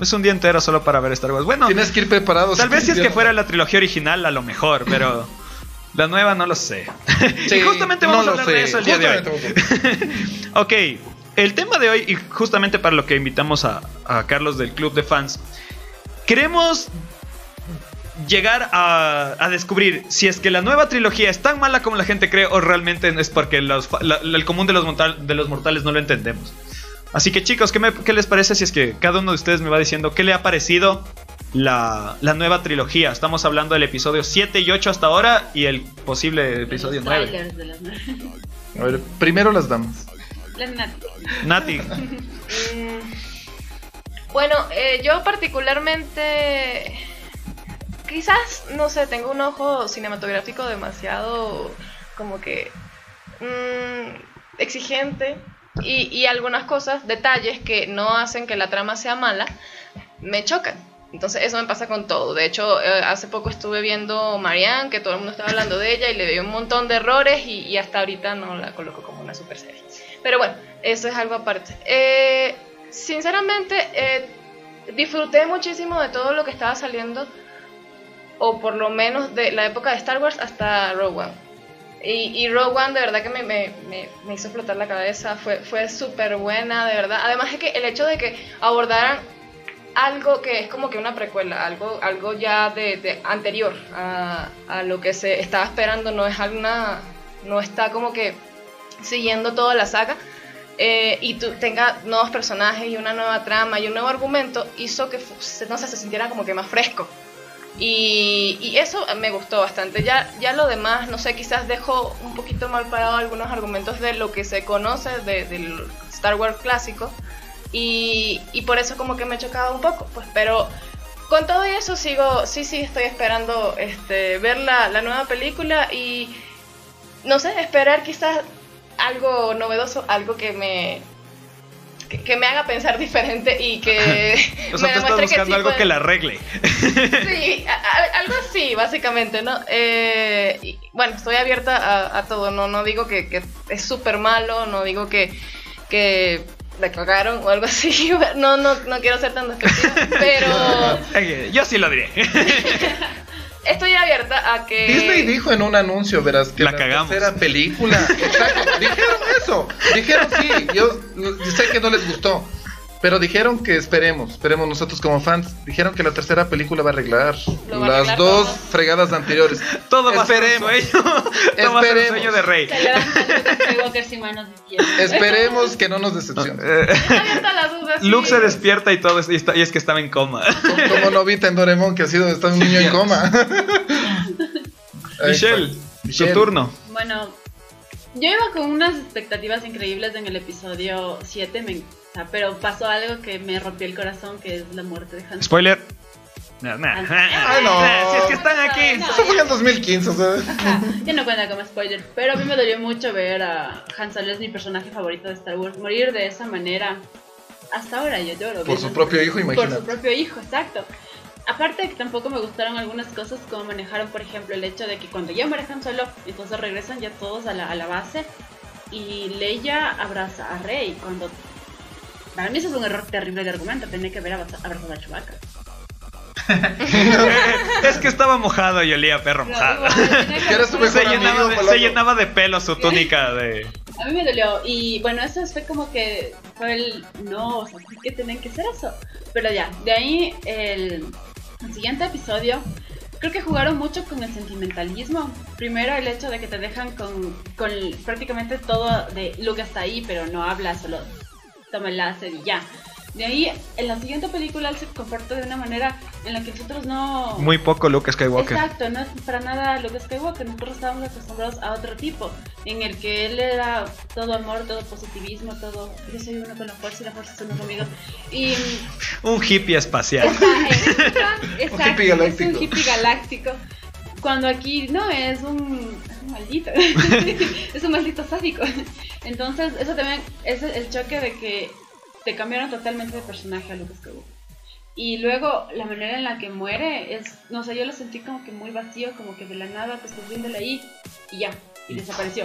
Es un día entero solo para ver Star Wars. Bueno, Tienes que ir preparado. tal vez si es que fuera la trilogía original, a lo mejor, pero... La nueva no lo sé. *laughs* Sí, y justamente no vamos a hablar de eso el día de hoy. *laughs* Ok, el tema de hoy, y justamente para lo que invitamos a, a Carlos del Club de Fans, queremos llegar a, a descubrir si es que la nueva trilogía es tan mala como la gente cree o realmente es porque los la- el común de los, mortal- de los mortales no lo entendemos. Así que chicos, ¿qué, me- qué les parece si es que cada uno de ustedes me va diciendo qué le ha parecido la, la nueva trilogía? Estamos hablando del episodio 7 y 8 hasta ahora y el posible episodio Los 9. trailers de las nueve. A ver, primero las damas. Las nat- Nati, Mm, *laughs* Bueno, eh, yo particularmente, quizás, no sé, tengo un ojo cinematográfico demasiado como que mm, exigente y, y algunas cosas, detalles que no hacen que la trama sea mala, me chocan. Entonces eso me pasa con todo. De hecho, eh, hace poco estuve viendo Marianne, que todo el mundo estaba hablando de ella y le dio un montón de errores y, hasta ahorita no la coloco como una super serie. Pero bueno, eso es algo aparte. Eh, sinceramente, eh, disfruté muchísimo de todo lo que estaba saliendo, o por lo menos de la época de Star Wars hasta Rogue One. Y, y Rogue One de verdad que me, hizo explotar la cabeza, fue, fue súper buena, de verdad. Además es que el hecho de que abordaran algo que es como que una precuela, algo, algo ya de, anterior a, lo que se estaba esperando, no es alguna, no está como que siguiendo toda la saga. eh, y tú tenga nuevos personajes y una nueva trama y un nuevo argumento, hizo que no se sintiera como que más fresco. Y, y eso me gustó bastante. Ya, ya lo demás, no sé, quizás dejo un poquito mal parado algunos argumentos de lo que se conoce de- del Star Wars clásico. Y, y por eso como que me he chocado un poco. Pues, pero con todo eso sigo, sí, sí, estoy esperando este, ver la, la nueva película y no sé, esperar quizás algo novedoso, algo que me que, que me haga pensar *laughs* diferente y que *laughs* o sea, me tú estás demuestre buscando sí algo que la arregle. Sí, *laughs* a- a- algo así, básicamente, ¿no? Eh, y, bueno, estoy abierta a, a todo, no, no digo que, que es súper malo, no digo que, que la cagaron o algo así, *laughs* no, no, no quiero ser tan despectiva, pero *laughs* Yo sí lo diré. *laughs* estoy abierta a que... Disney dijo en un anuncio, verás, que La la, cagamos. tercera película. Exacto, dijeron eso. Dijeron sí. Yo, yo sé que no les gustó. Pero dijeron que esperemos, esperemos nosotros como fans. Dijeron que la tercera película va a arreglar Lo va a las arreglar dos todo. fregadas anteriores. *laughs* Todo va a ser un Esperemos. sueño. *laughs* Todo va a ser un Esperemos. sueño de rey. Esperemos que no nos decepcione. Eh, dudas. Luke se despierta y todo es- y, está- y es que estaba en coma. Como, como Novita en Doremon, que ha sido está un niño en coma. *laughs* Michelle, tu turno. Bueno, yo iba con unas expectativas increíbles en el episodio 7, me- o sea, pero pasó algo que me rompió el corazón, que es la muerte de Han. Spoiler. Nah, nah. Ay, no. Si es que están aquí. No, Eso fue en el 2015, o sea. Ajá, ya no cuenta como spoiler, pero a mí me dolió mucho ver a Han Solo, es mi personaje favorito de Star Wars, morir de esa manera. Hasta ahora yo lloro. Por su propio hijo, Por imagínate. su propio hijo, exacto. Aparte de que tampoco me gustaron algunas cosas como manejaron, por ejemplo, el hecho de que cuando ya muere Han Solo, entonces regresan ya todos a la, a la base y Leia abraza a Rey cuando... Para mí eso es un error terrible de argumento, tenía que haber abraza- abrazado a Chewbacca. *laughs* es que estaba mojado y olía a perro mojado. que *laughs* Que Se llenaba, de, Paloma. se llenaba de pelo su túnica de. A mí me dolió y bueno, eso fue como que fue el no, o sea, ¿por qué tenían que hacer eso? Pero ya, de ahí el, el siguiente episodio creo que jugaron mucho con el sentimentalismo. Primero el hecho de que te dejan con, con prácticamente todo de Luke está ahí, pero no habla, solo toma el láser y ya. De ahí, en la siguiente película él se comporta de una manera en la que nosotros no... Muy poco Luke Skywalker. Exacto, no es para nada Luke Skywalker, nosotros estábamos acostumbrados a otro tipo, en el que él era todo amor, todo positivismo, todo... Yo soy uno con la fuerza y la fuerza son amigos. Y... Un hippie espacial. Exacto, *laughs* Un hippie galáctico. Es un hippie galáctico. Cuando aquí no es un, es un maldito, *laughs* es un maldito sádico. Entonces, eso también es el choque de que te cambiaron totalmente de personaje a Luke Skywalker. Y luego la manera en la que muere es, no sé, yo lo sentí como que muy vacío, como que de la nada, pues estás viéndole ahí y ya, y desapareció.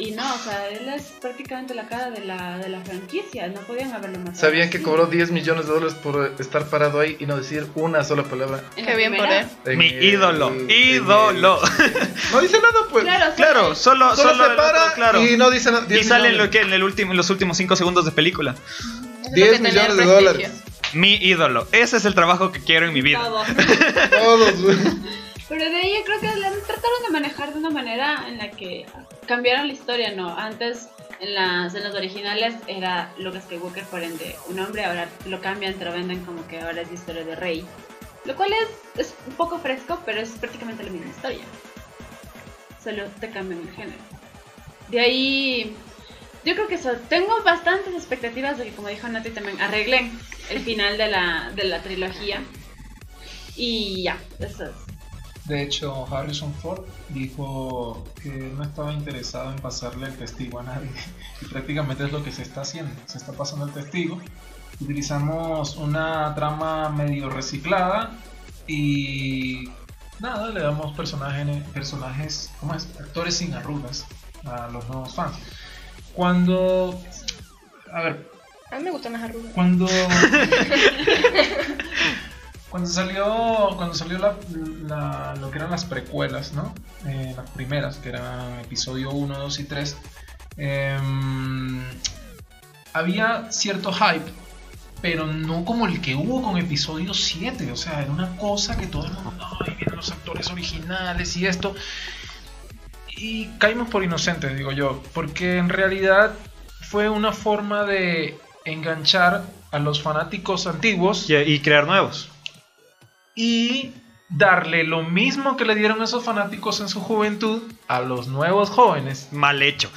Y no, o sea, él es prácticamente la cara de la, de la franquicia, no podían haberlo matado. Sabían que cobró 10 millones de dólares por estar parado ahí y no decir una sola palabra. Qué bien por él. En Mi el- ídolo, ídolo. el- *laughs* No dice nada, pues. Claro, Claro, solo, Solo, solo se para otro, claro. y no dice nada. Y sale en, lo que, en, el último, en los últimos 5 segundos de película. Eso es 10 lo que tenía millones de dólares. Mi ídolo. Ese es el trabajo que quiero en mi vida. Todo. *laughs* Todos, güey. *laughs* Pero de ahí yo creo que la trataron de manejar de una manera en la que cambiaron la historia, ¿no? Antes, en las, en las originales, era Luke Skywalker, por ende, un hombre, ahora lo cambian, te lo como que ahora es historia de Rey. Lo cual es, es un poco fresco, pero es prácticamente la misma historia. Solo te cambian el género. De ahí, yo creo que eso, tengo bastantes expectativas de que, como dijo Nati, también arreglen el final de la, de la trilogía. Y ya, eso es. De hecho, Harrison Ford dijo que no estaba interesado en pasarle el testigo a nadie. *laughs* Y prácticamente es lo que se está haciendo. Se está pasando el testigo. Utilizamos una trama medio reciclada y nada, le damos personajes, personajes ¿cómo es? Actores sin arrugas a los nuevos fans. Cuando... A ver, A mí me gustan las arrugas. cuando *laughs* *laughs* cuando salió cuando salió la, lo que eran las precuelas no Eh, las primeras que eran episodio 1 2 y 3 em, había cierto hype pero no como el que hubo con episodio 7 o sea era una cosa que todo el mundo ay vienen los actores originales y esto y caímos por inocentes digo yo porque en realidad fue una forma de enganchar a los fanáticos antiguos y crear nuevos. Y darle lo mismo que le dieron a esos fanáticos en su juventud a los nuevos jóvenes. Mal hecho.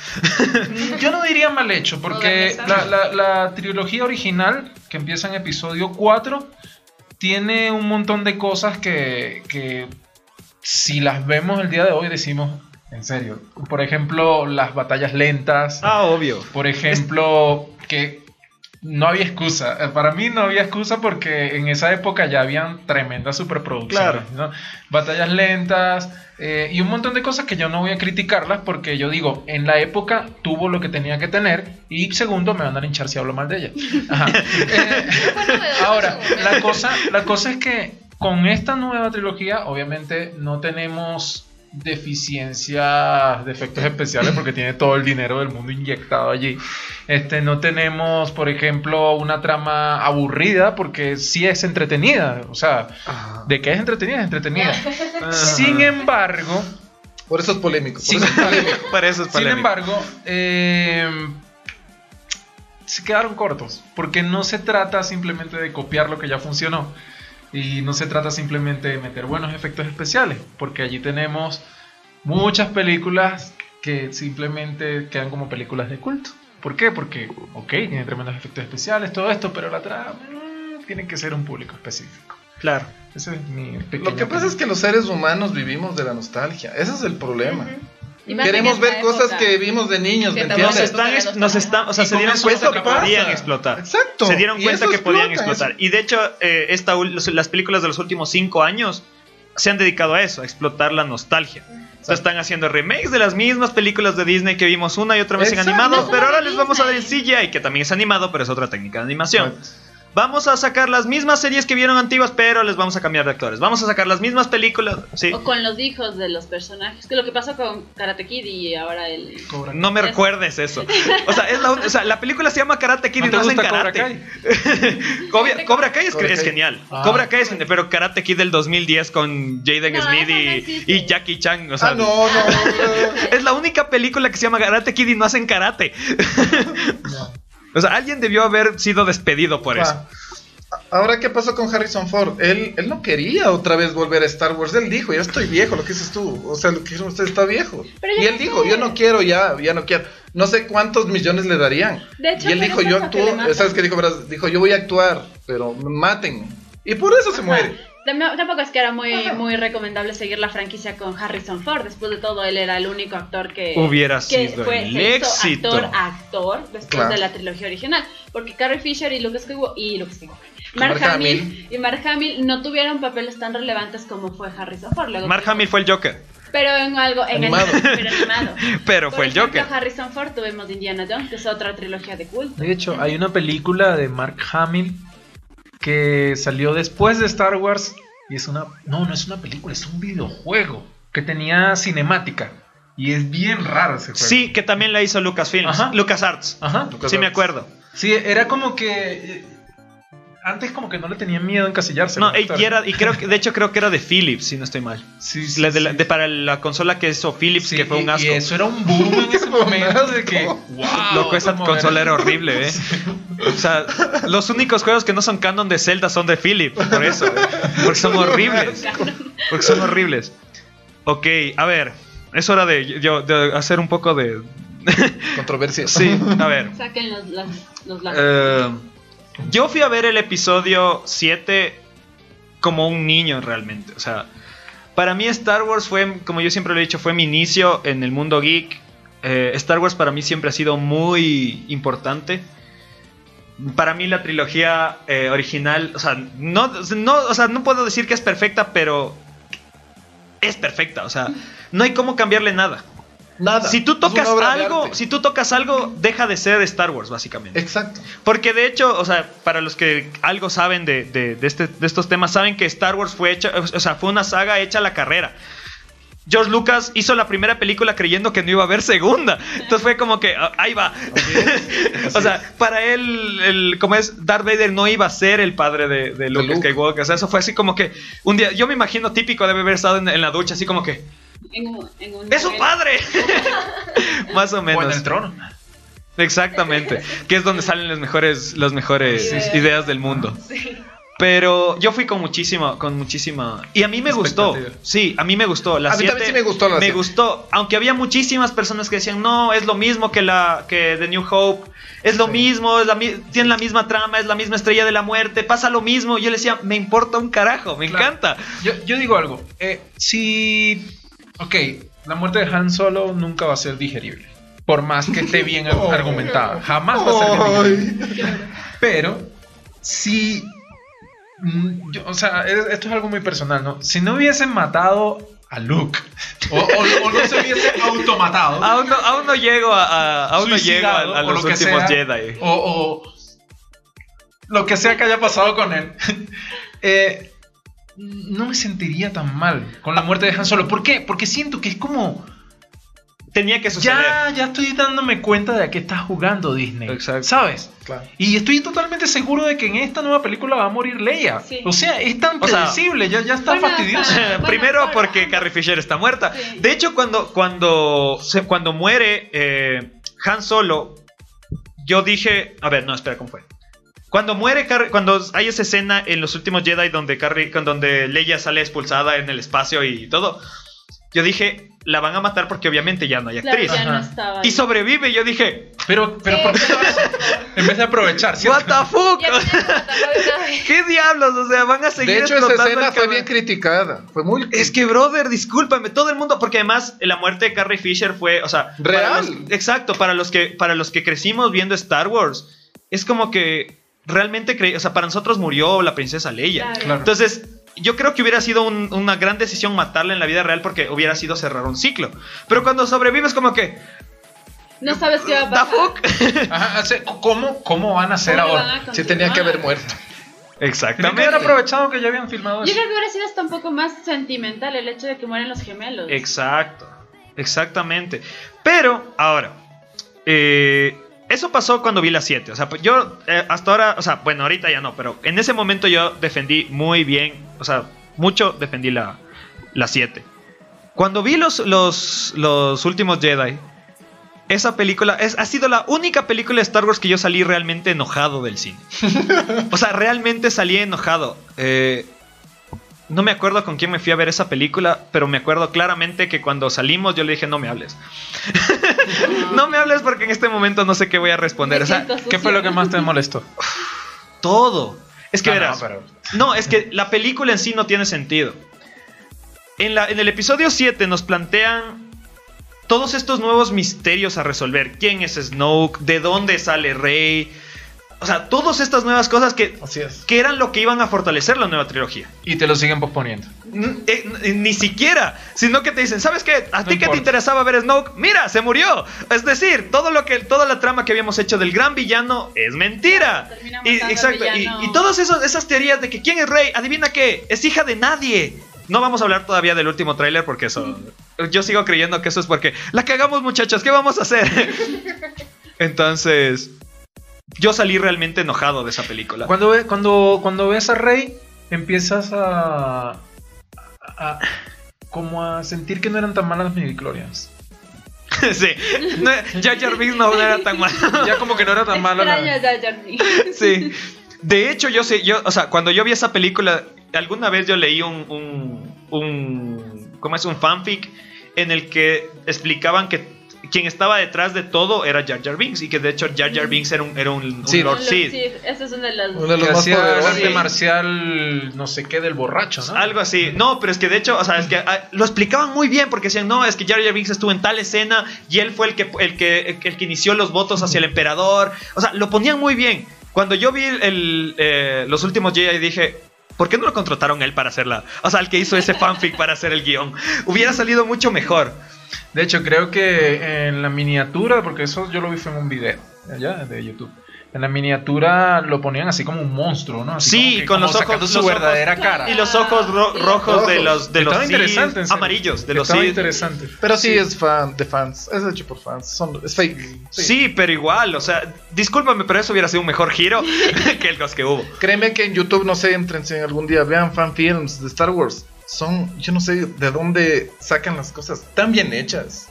Yo no diría mal hecho, porque la, la- la trilogía original, que empieza en episodio 4, tiene un montón de cosas que, que si las vemos el día de hoy decimos, en serio, por ejemplo, las batallas lentas, Ah, obvio. por ejemplo, que no había excusa. Eh, Para mí no había excusa porque en esa época ya habían tremendas superproducciones. Claro. ¿no? Batallas lentas eh, y un montón de cosas que yo no voy a criticarlas porque yo digo, en la época tuvo lo que tenía que tener y segundo, me van a linchar si hablo mal de ella. Ajá. *laughs* Eh, Ahora, la cosa, la cosa es que con esta nueva trilogía, obviamente no tenemos deficiencias de efectos especiales porque tiene todo el dinero del mundo inyectado allí. Este, no tenemos, por ejemplo, una trama aburrida porque sí es entretenida. O sea, ¿de qué es entretenida? Es entretenida. *laughs* Sin embargo, Por eso es polémico. Por Sin eso es polémico. Para eso es sin embargo, eh, se quedaron cortos, porque no se trata simplemente de copiar lo que ya funcionó y no se trata simplemente de meter buenos efectos especiales, porque allí tenemos muchas películas que simplemente quedan como películas de culto. ¿Por qué? Porque, ok, tienen tremendos efectos especiales, todo esto, pero la trama mm, tiene que ser un público específico. Claro. Ese es mi pequeño Lo que pasa es que los seres humanos vivimos de la nostalgia. Ese es el problema. Y más en Queremos ver cosas época. que vimos de niños, ¿me Que Nos entiendes? tampoco- están, nos están, o sea, se dieron cuenta que pasa. podían explotar. Exacto. Se dieron cuenta que podían explota, explotar. eso- Y de hecho, eh, esta, las películas de los últimos cinco años se han dedicado a eso, a explotar la nostalgia. O sea, están haciendo remakes de las mismas películas de Disney que vimos una y otra vez en Exacto. animado, No pero ahora les vamos a dar el. CGI, que también es animado, pero es otra técnica de animación. Vamos a sacar las mismas series que vieron antiguas, pero les vamos a cambiar de actores. Vamos a sacar las mismas películas. Sí. O con los hijos de los personajes. Que lo que pasó con Karate Kid y ahora el. Cobra No me Es- recuerdes eso. O sea, es la, o sea, la película se llama Karate Kid ¿No y no hacen gusta Cobra karate. *laughs* Cobra, Cobra Kai es, Cobra es Kai. genial. Ah. Cobra Kai es genial, pero Karate Kid del 2010 con Jaden No, Smith y, Jackie Chan. O sea, Ah, no, no. no. *laughs* es la única película que se llama Karate Kid y no hacen karate. *laughs* O sea, alguien debió haber sido despedido por eso. Ah. Ahora, ¿qué pasó con Harrison Ford? Él, él no quería otra vez volver a Star Wars. Él dijo, ya estoy viejo, lo que dices tú. O sea, lo que dijo usted está viejo. Pero y él no dijo, yo no quiero ya, ya no quiero. No sé cuántos millones le darían. De hecho, y él dijo, yo que actúo. ¿Sabes qué dijo? Verás, Dijo, yo voy a actuar, pero maten. Y por eso se muere. Tam- Tampoco es que era muy, muy recomendable seguir la franquicia con Harrison Ford. Después de todo, él era el único actor que, Hubiera que sido fue, el éxito. actor a actor después Claro. de la trilogía original. Porque Carrie Fisher y Lucas Skywalker y Lucas Skywalker, Mark, Mark Hamill, Hamill. y Mark Hamill no tuvieron papeles tan relevantes como fue Harrison Ford. Luego Mark Hamill fue el Joker, Pero en algo en Animado. El, *laughs* pero animado. *laughs* pero Por fue el Joker. Harrison Ford tuvimos Indiana Jones, que es otra trilogía de culto. De hecho, hay una película de Mark Hamill que salió después de Star Wars y es una no, no es una película, es un videojuego que tenía cinemática y es bien raro ese juego. Sí, que también la hizo Lucasfilms, Ajá. LucasArts. Ajá. Sí, me acuerdo. Sí, era como que eh, antes como que no le tenían miedo a encasillarse. No, y, era, y creo que, de hecho, creo que era de Philips, si no estoy mal. Sí, sí, La de la- sí. de- para la consola que hizo Philips, Sí, que fue un asco. Y eso era un boom en *laughs* ese momento de que, wow. Loco, esa consola era horrible, ¿eh? *laughs* O sea, los únicos juegos que no son canon de Zelda son de Philips, por eso. ¿eh? Porque son horribles. Porque son horribles. Ok, a ver. Es hora de, yo, de hacer un poco de... Controversia. Sí, a ver. Saquen los, los, los lados. Yo fui a ver el episodio 7 como un niño realmente. O sea, para mí Star Wars fue, como yo siempre lo he dicho, fue mi inicio en el mundo geek. Eh, Star Wars para mí siempre ha sido muy importante. Para mí la trilogía eh, original, o sea, no, no, o sea, no puedo decir que es perfecta, pero es perfecta. O sea, no hay cómo cambiarle nada. Nada. Si tú tocas algo, si tú tocas algo, deja de ser Star Wars, básicamente. Exacto. Porque de hecho, o sea, para los que algo saben de, de- de este- de estos temas, saben que Star Wars fue hecha, o sea, fue una saga hecha a la carrera. George Lucas hizo la primera película creyendo que no iba a haber segunda. Entonces fue como que, ah, ahí va. *laughs* o sea, para él, el, como es, Darth Vader no iba a ser el padre de, de Luke Luke. Skywalker. O sea, eso fue así como que un día, yo me imagino típico de haber estado en, en la ducha, así como que, En un, en un ¡es su padre! *laughs* Más o O en menos. el trono. Exactamente. que es donde salen las mejores, las mejores Ideas. ideas del mundo. Sí. Pero yo fui con muchísima, con muchísima. Y a mí me gustó. Sí, a mí me gustó. La A mí también sí me gustó la Me siete. gustó. Aunque había muchísimas personas que decían, no, es lo mismo que la que The New Hope. Es lo Sí. mismo, es la, tiene la misma trama, es la misma estrella de la muerte, pasa lo mismo. Yo le decía, me importa un carajo, me Claro. encanta. Yo, yo digo algo. eh, si. Ok, la muerte de Han Solo nunca va a ser digerible. Por más que esté bien Oh. *laughs* argumentada. Jamás va a ser digerible. Pero, si. Mm, yo- o sea, es- esto es algo muy personal, ¿no? Si no hubiesen matado a Luke, o, o- o no se hubiese automatado, *laughs* Aún no, aún no llego a, a- aún no llego a, a los lo que últimos sea, Jedi. O, o lo que sea que haya pasado con él, *laughs* eh, no me sentiría tan mal con la muerte de Han Solo. ¿Por qué? Porque siento que es como. Tenía que suceder. Ya, ya estoy dándome cuenta de a qué está jugando Disney. Exacto. ¿Sabes? Claro. Y estoy totalmente seguro de que en esta nueva película va a morir Leia. Sí. O sea, es tan O sea, predecible, ya, ya está bueno, fastidioso. Bueno, *laughs* Primero porque Carrie Fisher está muerta. Sí. De hecho, cuando, cuando, se- cuando muere eh, Han Solo, yo dije. A ver, no, espera, ¿cómo fue? Cuando muere Carrie- cuando hay esa escena en los últimos Jedi donde Carrie, donde Leia sale expulsada en el espacio y todo, yo dije, la van a matar porque obviamente ya no hay Claro, actriz. ya no Ajá. estaba. Y ahí. sobrevive, yo dije, Pero, pero Sí, ¿por qué? *laughs* En vez de aprovechar, ¿cierto? what the fuck? ¿Qué diablos? O sea, van a seguir De hecho, esa escena fue cabrón. bien criticada. Fue muy. Es que, brother, discúlpame, todo el mundo, porque además la muerte de Carrie Fisher fue, o sea, para Real. los- exacto, para los que para los que crecimos viendo Star Wars, es como que realmente creí, o sea, para nosotros murió la princesa Leia. Claro. Entonces, yo creo que hubiera sido un- una gran decisión matarla en la vida real porque hubiera sido cerrar un ciclo. Pero cuando sobrevives como que No sabes qué va a ¿Da pasar. fuck? *laughs* Ajá, ¿cómo, ¿Cómo van a hacer ¿Cómo ahora? a continuar? tenía que haber muerto. Tienen que Exactamente. haber aprovechado que ya habían filmado Yo creo que hubiera sido hasta un poco más sentimental el hecho de que mueren los gemelos. Exacto, exactamente. Pero, ahora, eh, eso pasó cuando vi la 7. O sea, yo eh, hasta ahora, o sea, bueno, ahorita ya no, pero en ese momento yo defendí muy bien, o sea, mucho defendí la, la 7. Cuando vi los, los, los últimos Jedi, esa película es, ha sido la única película de Star Wars que yo salí realmente enojado del cine. *laughs* o sea, realmente salí enojado. Eh, no me acuerdo con quién me fui a ver esa película, pero me acuerdo claramente que cuando salimos yo le dije, no me hables. *laughs* no me hables porque en este momento no sé qué voy a responder. O sea, ¿Qué fue lo que más te *laughs* molestó? todo. Es que Ah, no, verás. pero- No, es que la película en sí no tiene sentido. En, la, en el episodio 7 nos plantean todos estos nuevos misterios a resolver. ¿Quién es Snoke? ¿De dónde sale Rey? O sea, todas estas nuevas cosas que, Así es. que eran lo que iban a fortalecer la nueva trilogía. Y te lo siguen posponiendo. Eh, n- ni siquiera, sino que te dicen, ¿sabes qué? A No ti que te interesaba ver Snoke, mira, se murió. Es decir, todo lo que toda la trama que habíamos hecho del gran villano es mentira. Termina Y, exacto, y, todas esos- esas teorías de que quién es Rey, adivina qué, es hija de nadie. No vamos a hablar todavía del último tráiler porque eso yo sigo creyendo que eso es porque la cagamos, muchachos, ¿qué vamos a hacer? *laughs* Entonces, yo salí realmente enojado de esa película. Cuando, ve- cuando, cuando ves a Rey, empiezas a, a- como a sentir que no eran tan malas las midichlorians. *laughs* sí. No, Jar Jar Binks no era tan malo. *laughs* Ya como que no era tan Binks. *laughs* Sí. De hecho, yo sé, yo, o sea, cuando yo vi esa película, alguna vez yo leí un, un, un ¿cómo es? Un fanfic en el que explicaban que quien estaba detrás de todo era Jar Jar Binks y que de hecho Jar Jar Binks era un, era un, un Sí. Lord Sith. Sith, Ese es uno de los. Uno de los que más hacía arte Sí. marcial, no sé qué, del borracho, ¿no? Algo así. No, pero es que de hecho, o sea, es que ah, lo explicaban muy bien porque decían, no, es que Jar Jar Binks estuvo en tal escena y él fue el que, el que, el que, el que inició los votos hacia el emperador. O sea, lo ponían muy bien. Cuando yo vi el, el, eh, los últimos Jedi dije, ¿por qué no lo contrataron él para hacerla? O sea, el que hizo ese fanfic para hacer el guion. Hubiera salido mucho mejor. De hecho, creo que en la miniatura, porque eso yo lo vi en un video allá de YouTube. En la miniatura lo ponían así como un monstruo, ¿no? Así Sí, como que- con como los ojos- su los ojos- verdadera cara. Y los ojos ro- rojos de los, de los Estaba interesante, amarillos, de los Estaba interesante. Pero sí, es fan de fans. Es hecho por fans. Son, es fake. Sí, pero igual, o sea, discúlpame, pero eso hubiera sido un mejor giro *laughs* que el que hubo. Créeme que en YouTube, no sé, entrense algún día, vean fan films de Star Wars. Son, yo no sé de dónde sacan las cosas tan bien hechas.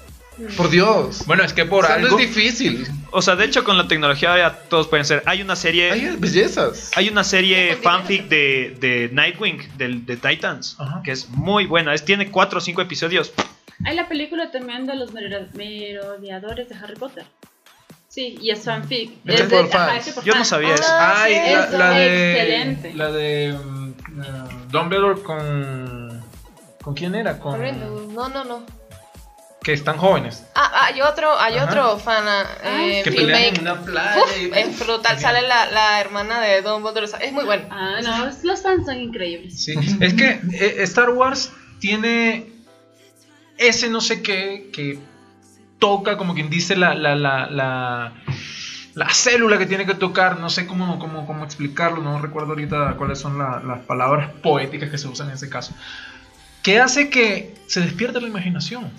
Por Dios. Bueno, es que por O sea, algo. no es difícil. O sea, de hecho, con la tecnología ya todos pueden ser. Hay una serie. Hay bellezas. Hay una serie fanfic de, de Nightwing, del, de Titans, Ajá. que es muy buena. Es, tiene cuatro o cinco episodios. Hay la película también de los mero- merodeadores de Harry Potter. Sí, y es fanfic. Es de- por fans. por Yo no sabía eso. Ah, Ay, sí. la, es la de. excelente. La de. eh, Dumbledore con. ¿Con quién era? Con. No, no, no. Que están jóvenes. Ah, hay otro, hay Ajá. otro fan eh, Ah, Que pelean en una playa. Uf, y- es brutal. Sale la, la hermana de Dumbledore. Es muy bueno. Ah, no, los fans son increíbles. Sí, es que eh, Star Wars tiene ese no sé qué que toca, como quien dice, la, la, la, la, la célula que tiene que tocar. No sé cómo, cómo, cómo explicarlo, no recuerdo ahorita cuáles son la- las palabras poéticas que se usan en ese caso. Que hace que se despierte la imaginación.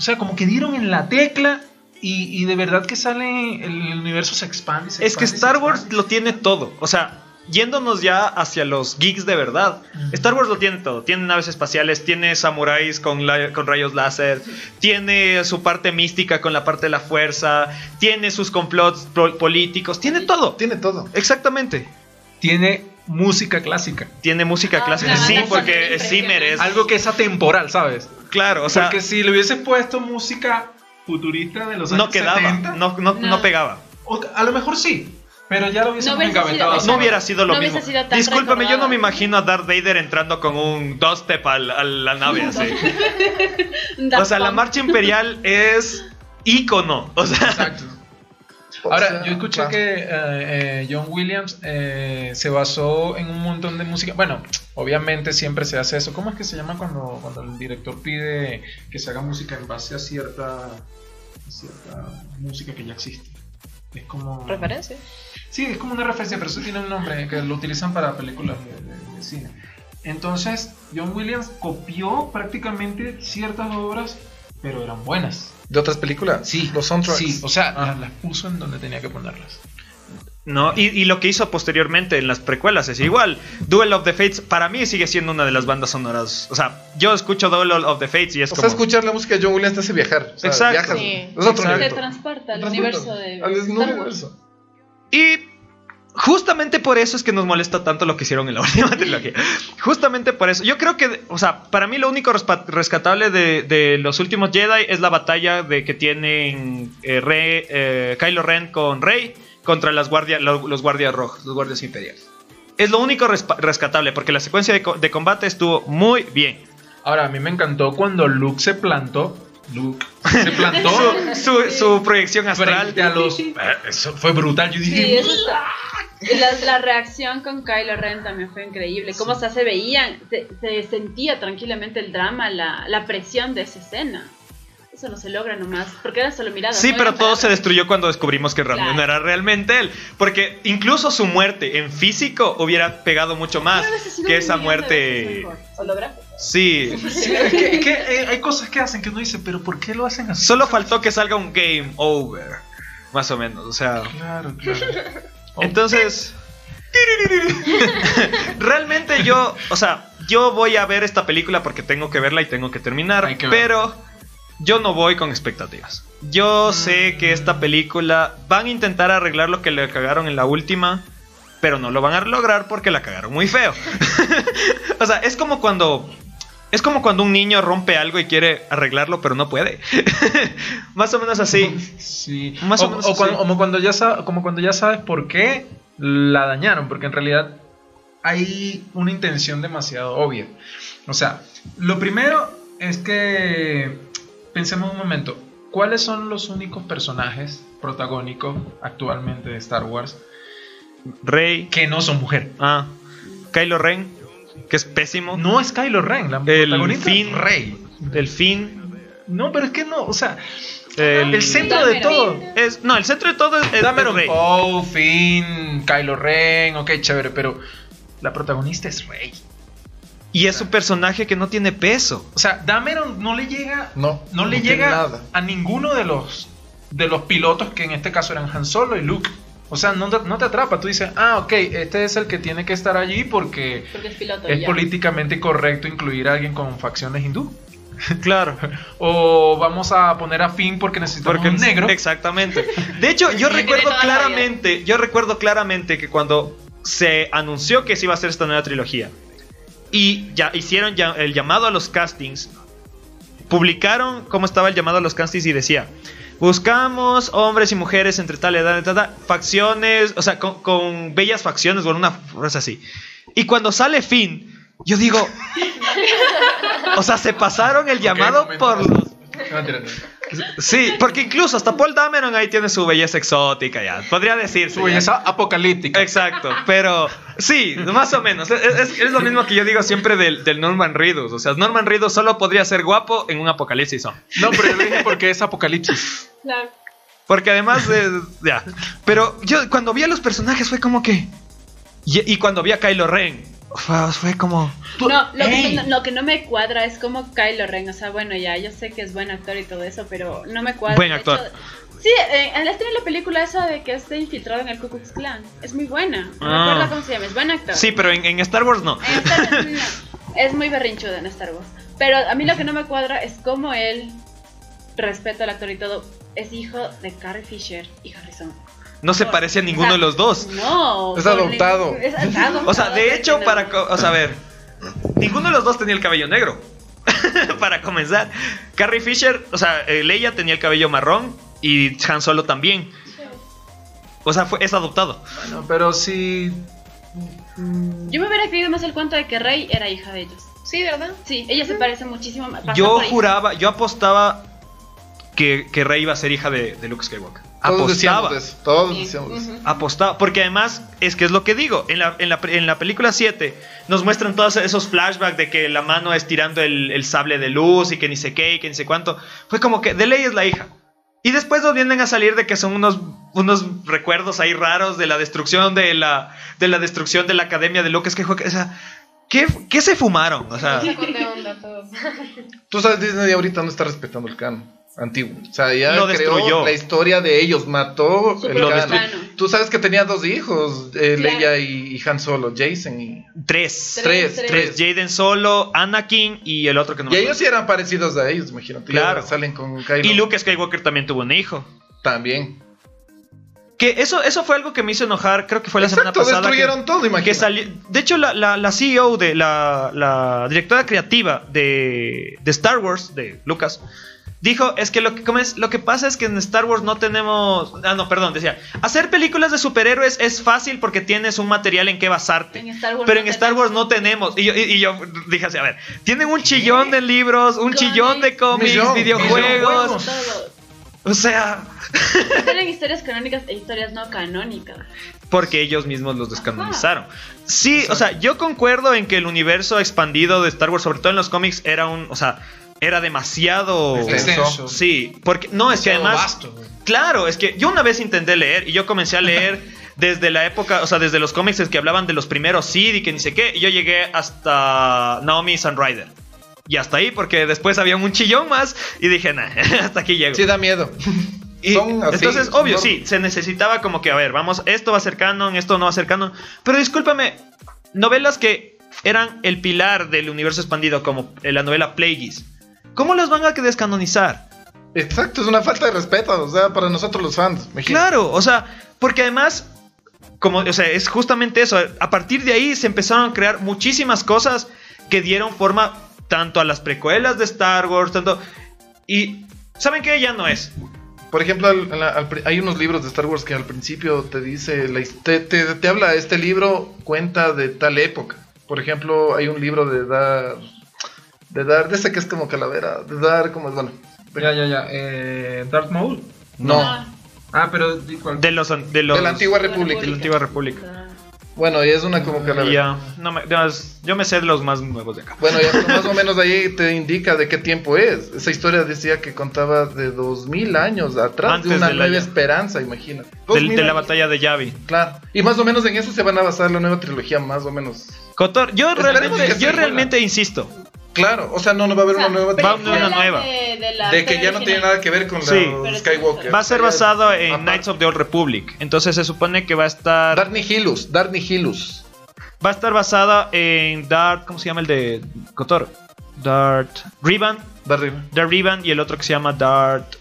O sea, como que dieron en la tecla y, y de verdad que sale, el universo se expande. se Es que expande Star Wars lo tiene todo. O sea, yéndonos ya hacia los geeks de verdad. Star Wars lo tiene todo. Tiene naves espaciales, tiene samuráis con, la- con rayos láser, tiene su parte mística con la parte de la fuerza, tiene sus complots políticos, tiene todo. Tiene todo. Exactamente. Tiene música clásica. Tiene música Ah, clásica. la Sí, porque Zimmer es. Algo que es atemporal, ¿sabes? Claro, o sea, Porque si le hubiese puesto música futurista de los años no quedaba, 70, no, no, no No. pegaba. o- a lo mejor sí, pero ya lo No hubiese sido- así. No hubiera sido lo No mismo. hubiese sido tan Discúlpame, yo no me imagino a Darth Vader entrando con un dubstep al- a la nave así. *laughs* O sea, la marcha imperial es ícono. O sea, Exacto. Ahora, sea, yo escuché claro. que eh, eh, John Williams eh, se basó en un montón de música. Bueno, obviamente siempre se hace eso. ¿Cómo es que se llama cuando, cuando el director pide que se haga música en base a cierta cierta música que ya existe. Es como... Referencia. Sí, es como una referencia, pero eso tiene un nombre que lo utilizan para películas de, de- de cine. Entonces, John Williams copió prácticamente ciertas obras, pero eran buenas. ¿De otras películas? Sí, Los soundtracks. Sí, o sea, Ah. las, las puso en donde tenía que ponerlas. No, y, y lo que hizo posteriormente en las precuelas es igual. Duel of the Fates para mí sigue siendo una de las bandas sonoras. O sea, yo escucho Duel of the Fates y es O como. sea, escuchar la música de John Williams te hace viajar. O sea, Exacto. viajas. Sí. Es otro. Te transporta al universo de al universo. Y justamente por eso es que nos molesta tanto lo que hicieron en la *laughs* última trilogía. Justamente por eso. Yo creo que, o sea, para mí lo único rescatable de, de los últimos Jedi es la batalla de que tienen eh, Rey- eh, Kylo Ren con Rey contra las guardia- lo- los guardias rojos, los guardias imperiales. Es lo único rescatable porque la secuencia de, co- de combate estuvo muy bien. Ahora, a mí me encantó cuando Luke se plantó. Luke se plantó *laughs* Su, su proyección astral. frente a los. Eh, Eso fue brutal. Yo Sí, dije. eso está. La, la reacción con Kylo Ren también fue increíble. Cómo se, se veían, se, se sentía tranquilamente el drama, la, la presión de esa escena. Eso no se logra nomás, porque eran solo miradas. Sí, no pero todo se destruyó cuando descubrimos que Ramón Claro. no era realmente él. Porque incluso su muerte en físico hubiera pegado mucho más que esa muerte. Sí. Sí, es que, hay, hay cosas que hacen que uno dice, pero ¿por qué lo hacen así? Solo faltó que salga un game over. Más o menos. O sea. Claro, claro. Entonces. *laughs* Realmente yo, o sea, yo voy a ver esta película porque tengo que verla y tengo que terminar, que pero yo no voy con expectativas. Yo sé que esta película van a intentar arreglar lo que le cagaron en la última, pero no lo van a lograr porque la cagaron muy feo. *laughs* o sea, es como cuando es como cuando un niño rompe algo y quiere arreglarlo, pero no puede. *laughs* Más o menos así. Sí. Más o, o menos o cuando, así. como cuando ya como cuando ya sabes por qué la dañaron, porque en realidad hay una intención demasiado obvia. O sea, lo primero es que pensemos un momento, ¿cuáles son los únicos personajes protagónicos actualmente de Star Wars Rey, que no son mujer? ah, Kylo Ren, que es pésimo. No es Kylo Ren, la El protagonista es Finn. Rey. El fin. No, pero es que no, o sea, El, el centro de todo. es, no, el centro de todo es, es Dame Rey. Poe, Finn, Kylo Ren, ok, chévere, pero la protagonista es Rey. Y es un personaje que no tiene peso. O sea, Dameron no le llega, No, no le llega nada. a ninguno de los de los pilotos que en este caso eran Han Solo y Luke. O sea, no te, no te atrapa. Tú dices, ah, ok, este es el que tiene que estar allí porque Porque es piloto. es ya. políticamente correcto incluir a alguien con facciones hindú. Claro. *laughs* O vamos a poner a Finn porque necesitamos Porque un negro. Exactamente. De hecho, *laughs* yo recuerdo claramente, yo recuerdo claramente que cuando se anunció que se iba a hacer esta nueva trilogía y ya hicieron ya el llamado a los castings, publicaron cómo estaba el llamado a los castings y decía, buscamos hombres y mujeres entre tal edad, tal, tal, facciones, o sea, con, con bellas facciones o una frase así. Y cuando sale Finn, yo digo, *laughs* o sea, se pasaron el llamado por los No, mentira, no. Sí, porque incluso hasta Paul Dameron ahí tiene su belleza exótica ya. Podría decirse. Su ya. belleza apocalíptica. Exacto, pero sí, más o menos. Es, es- es lo mismo que yo digo siempre del, del Norman Reedus. O sea, Norman Reedus solo podría ser guapo en un apocalipsis. No, pero yo lo dije porque es apocalipsis. Claro. Porque además de. Ya. Pero yo cuando vi a los personajes fue como que. Y, y cuando vi a Kylo Ren, fue, fue como. No, lo, que, no- lo que no me cuadra es como Kylo Ren. O sea, bueno, ya, yo sé que es buen actor y todo eso, pero no me cuadra. Buen actor. hecho Sí, eh, en la estrella de la película esa de que esté infiltrado en el Ku Klux Klan. Es muy buena. No Ah. cómo se llama, es buen actor. Sí, pero en, en Star Wars no. En Star- no, es muy berrinchudo en Star Wars. Pero a mí lo que no me cuadra es cómo él, respeto al actor y todo, es hijo de Carrie Fisher y Harrison. No se parece a ninguno O sea, de los dos. No. Es adoptado. Es *laughs* adoptado. O sea, de hecho, no. para. O sea, a ver. Ninguno de los dos tenía el cabello negro. *laughs* para comenzar. Carrie Fisher, o sea, eh, Leia tenía el cabello marrón y Han Solo también. O sea, fue, es adoptado. Bueno, pero sí. Yo me hubiera creído más el cuento de que Rey era hija de ellos. Sí, ¿verdad? Sí, ella se parece muchísimo Yo juraba, yo apostaba que, que Rey iba a ser hija de, de Luke Skywalker. Todos decíamos Apostaba. de eso. Todos Sí. decíamos eso. Apostaba, porque además es que es lo que digo, en la, en la, en la película 7 nos muestran todos esos flashbacks de que la mano estirando el, el sable de luz y que ni sé qué y que ni sé cuánto. Fue como que de ley es la hija. Y después nos vienen a salir de que son unos, unos recuerdos ahí raros de la destrucción de la, de la destrucción de la academia de Lucas. Que, fue- o sea, ¿qué, qué se fumaron? O sea. Tú sabes, Disney ahorita no está respetando el canon antiguo. O sea, ya Lo creó destruyó. la historia de ellos, mató el. Tú sabes que tenía dos hijos, eh, Claro. Leia y, y Han Solo, Jason y... tres. Tres, Tres, Tres. Jaden solo, Anakin y el otro que no Y me ellos sí eran parecidos a ellos, imagínate. Claro. Ya salen con Kylo. Y Luke Skywalker también tuvo un hijo. También. Que eso, eso fue algo que me hizo enojar, creo que fue la semana Exacto, pasada. que- destruyeron todo, que imagínate. salió, de hecho, la, la- la CEO de la, la directora creativa de, de Star Wars, de Lucas, dijo: Es que lo que, lo que pasa es que en Star Wars no tenemos. Ah, no, perdón, decía: Hacer películas de superhéroes es fácil porque tienes un material en que basarte. En Star Wars pero no en Star Wars no tenemos. Y yo, y- y yo dije así: A ver, tienen un chillón de libros, un chillón de cómics, millón, videojuegos. O sea, Tienen *laughs* historias canónicas e historias no canónicas. porque ellos mismos los descanonizaron. Sí, o sea, yo concuerdo en que el universo expandido de Star Wars, sobre todo en los cómics, era un, o sea, era demasiado Extenso. Sí, porque no es que además vasto. Claro, es que yo una vez intenté leer y yo comencé a leer *laughs* desde la época, o sea, desde los cómics que hablaban de los primeros Sid y que ni sé qué, y yo llegué hasta Naomi Sunrider. Y hasta ahí, porque después había un chillón más y dije, nah, *laughs* hasta aquí llego. Sí, da miedo. *laughs* Y así, entonces, obvio, no- sí, se necesitaba como que, a ver, vamos, esto va a ser canon, esto no va a ser canon. Pero discúlpame, novelas que eran el pilar del universo expandido, como la novela Plagueis, ¿cómo las van a descanonizar? Exacto, es una falta de respeto, o sea, para nosotros los fans. imagínate. Claro, o sea, porque además, como, o sea, es justamente eso. A partir de ahí se empezaron a crear muchísimas cosas que dieron forma tanto a las precuelas de Star Wars, tanto. Y, ¿saben qué? Ya no es. Por ejemplo, al- al- al pri- hay unos libros de Star Wars que al principio te dice, la te, te, te habla, este libro cuenta de tal época. Por ejemplo, hay un libro de Dar, de Dar, de ese que es como calavera, de Dar, como es, bueno. Ya, ya, ya. Eh, Darth Maul. No, Ah, Ah, pero cuál. De los. De, los, de la antigua república. de la antigua república. Ah. Bueno, y es una como calavera. Ya, no me- no, es- yo me sé de los más nuevos de acá. Bueno, ya más o *laughs* menos ahí te indica de qué tiempo es. Esa historia decía que contaba de dos mil años atrás, Antes de una de la nueva ya- esperanza, imagina. Del- de la batalla de Yavin. Claro. Y más o menos en eso se van a basar la nueva trilogía, más o menos. Cotor, yo Esperemos realmente, yo realmente insisto. Claro, o sea, no, no va a haber O sea, una nueva Va a haber una nueva. De, de la De que ya no tiene nada que ver con la Sí. Skywalker. Va a ser basado en aparte. Knights of the Old Republic. Entonces se supone que va a estar. Darth Nihilus, Darth Nihilus. Va a estar basada en Darth. ¿Cómo se llama el de Kotor? Rivan. Darth Revan. Darth Rivan y el otro que se llama Darth.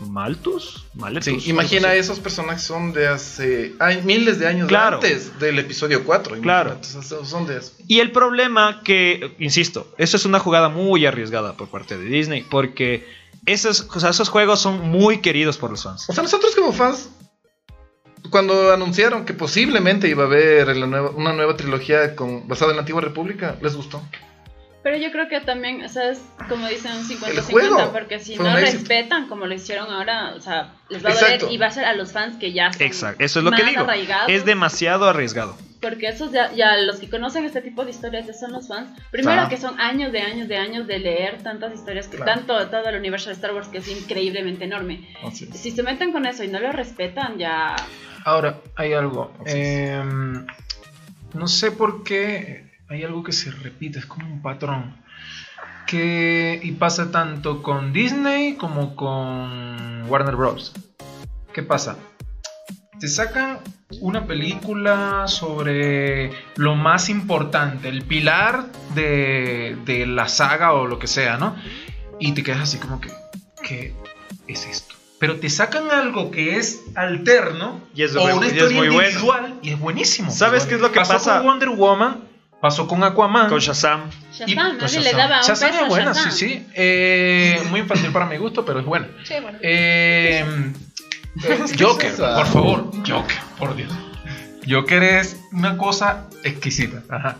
Maltus. Maletus. Sí, imagina, esos personajes son de hace ay, miles de años Claro. antes del episodio 4. Claro. son de. Y el problema que, insisto, eso es una jugada muy arriesgada por parte de Disney. Porque esos, o sea, esos juegos son muy queridos por los fans. O sea, nosotros como fans, cuando anunciaron que posiblemente iba a haber la nueva- una nueva trilogía con, basada en la Antigua República, les gustó. Pero yo creo que también, o sea, es como dicen un El juego 50-50, porque si no respetan como lo hicieron ahora, o sea, les va a doler Exacto. y va a ser a los fans que ya son Exacto, eso es lo más que digo. arraigados, Es demasiado arriesgado. Porque esos ya, ya los que conocen este tipo de historias ya son los fans. Primero Claro. que son años de años de años de leer tantas historias, que Claro. tanto todo el universo de Star Wars que es increíblemente enorme. Así es. Si se meten con eso y no lo respetan, ya... Ahora, hay algo. Así es. Em, no sé por qué hay algo que se repite, es como un patrón. Que, y pasa tanto con Disney como con Warner Bros. ¿Qué pasa? Te sacan una película sobre lo más importante, el pilar de, de la saga o lo que sea, ¿no? Y te quedas así como que, ¿qué es esto? Pero te sacan algo que es alterno Y es o una y es muy bueno. y es buenísimo. ¿Sabes qué es lo que pasó pasa? con Wonder Woman, pasó con Aquaman. Con Shazam. y- Shazam, con nadie le daba un Shazam peso es buena, Shazam. sí, sí. Eh, muy infantil para mi gusto, pero es buena. Sí, bueno. Eh, ¿Qué Joker, por favor, Joker, por Dios. Joker es una cosa exquisita. Ajá.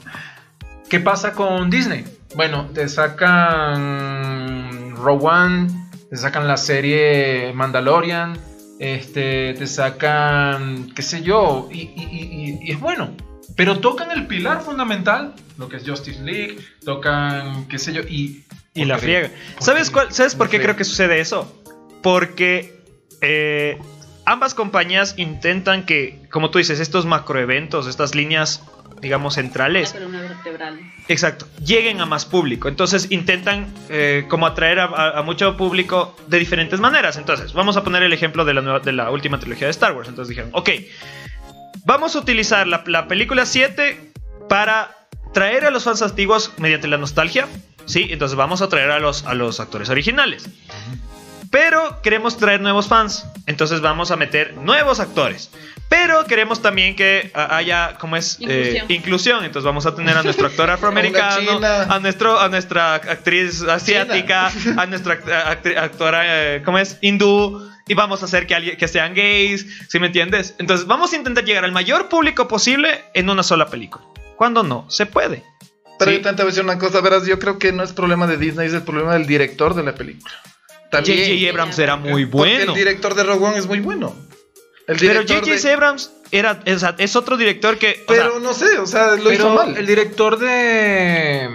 ¿Qué pasa con Disney? Bueno, te sacan Rogue One, te sacan la serie Mandalorian, este, te sacan, qué sé yo, y, y- y- y es bueno. Pero tocan el pilar fundamental, lo que es Justice League, tocan, qué sé yo, y... Y la friega. ¿Sabes, cuál, ¿Sabes por qué creo que sucede eso? porque eh, ambas compañías intentan que, como tú dices, estos macroeventos, estas líneas, digamos, centrales, vertebral. Exacto, lleguen a más público. Entonces intentan eh, como atraer a, a- a mucho público de diferentes maneras. Entonces, vamos a poner el ejemplo de la, nueva- de la última trilogía de Star Wars. Entonces dijeron, ok, vamos a utilizar la, la película 7 para traer a los fans antiguos mediante la nostalgia. Sí, entonces vamos a traer a los, a los actores originales. Pero queremos traer nuevos fans. Entonces vamos a meter nuevos actores. Pero queremos también que ah, haya, como es? Eh, Inclusión. Entonces vamos a tener a nuestro actor *laughs* afroamericano, a, nuestro, a nuestra actriz asiática, a nuestra actri- actora, eh, ¿cómo es? Hindú. Y vamos a hacer que, alguien- que sean gays, ¿sí me entiendes? Entonces vamos a intentar llegar al mayor público posible en una sola película. Cuando no, se puede. Pero Sí. yo te voy a decir una cosa, verás, yo creo que no es problema de Disney, es el problema del director de la película. También. J.J. Abrams era muy Porque bueno. el director de Rogue One es muy bueno. El Pero J.J. de- Abrams era, es, es otro director que... Pero sea, no sé, o sea, lo hizo mal. el director de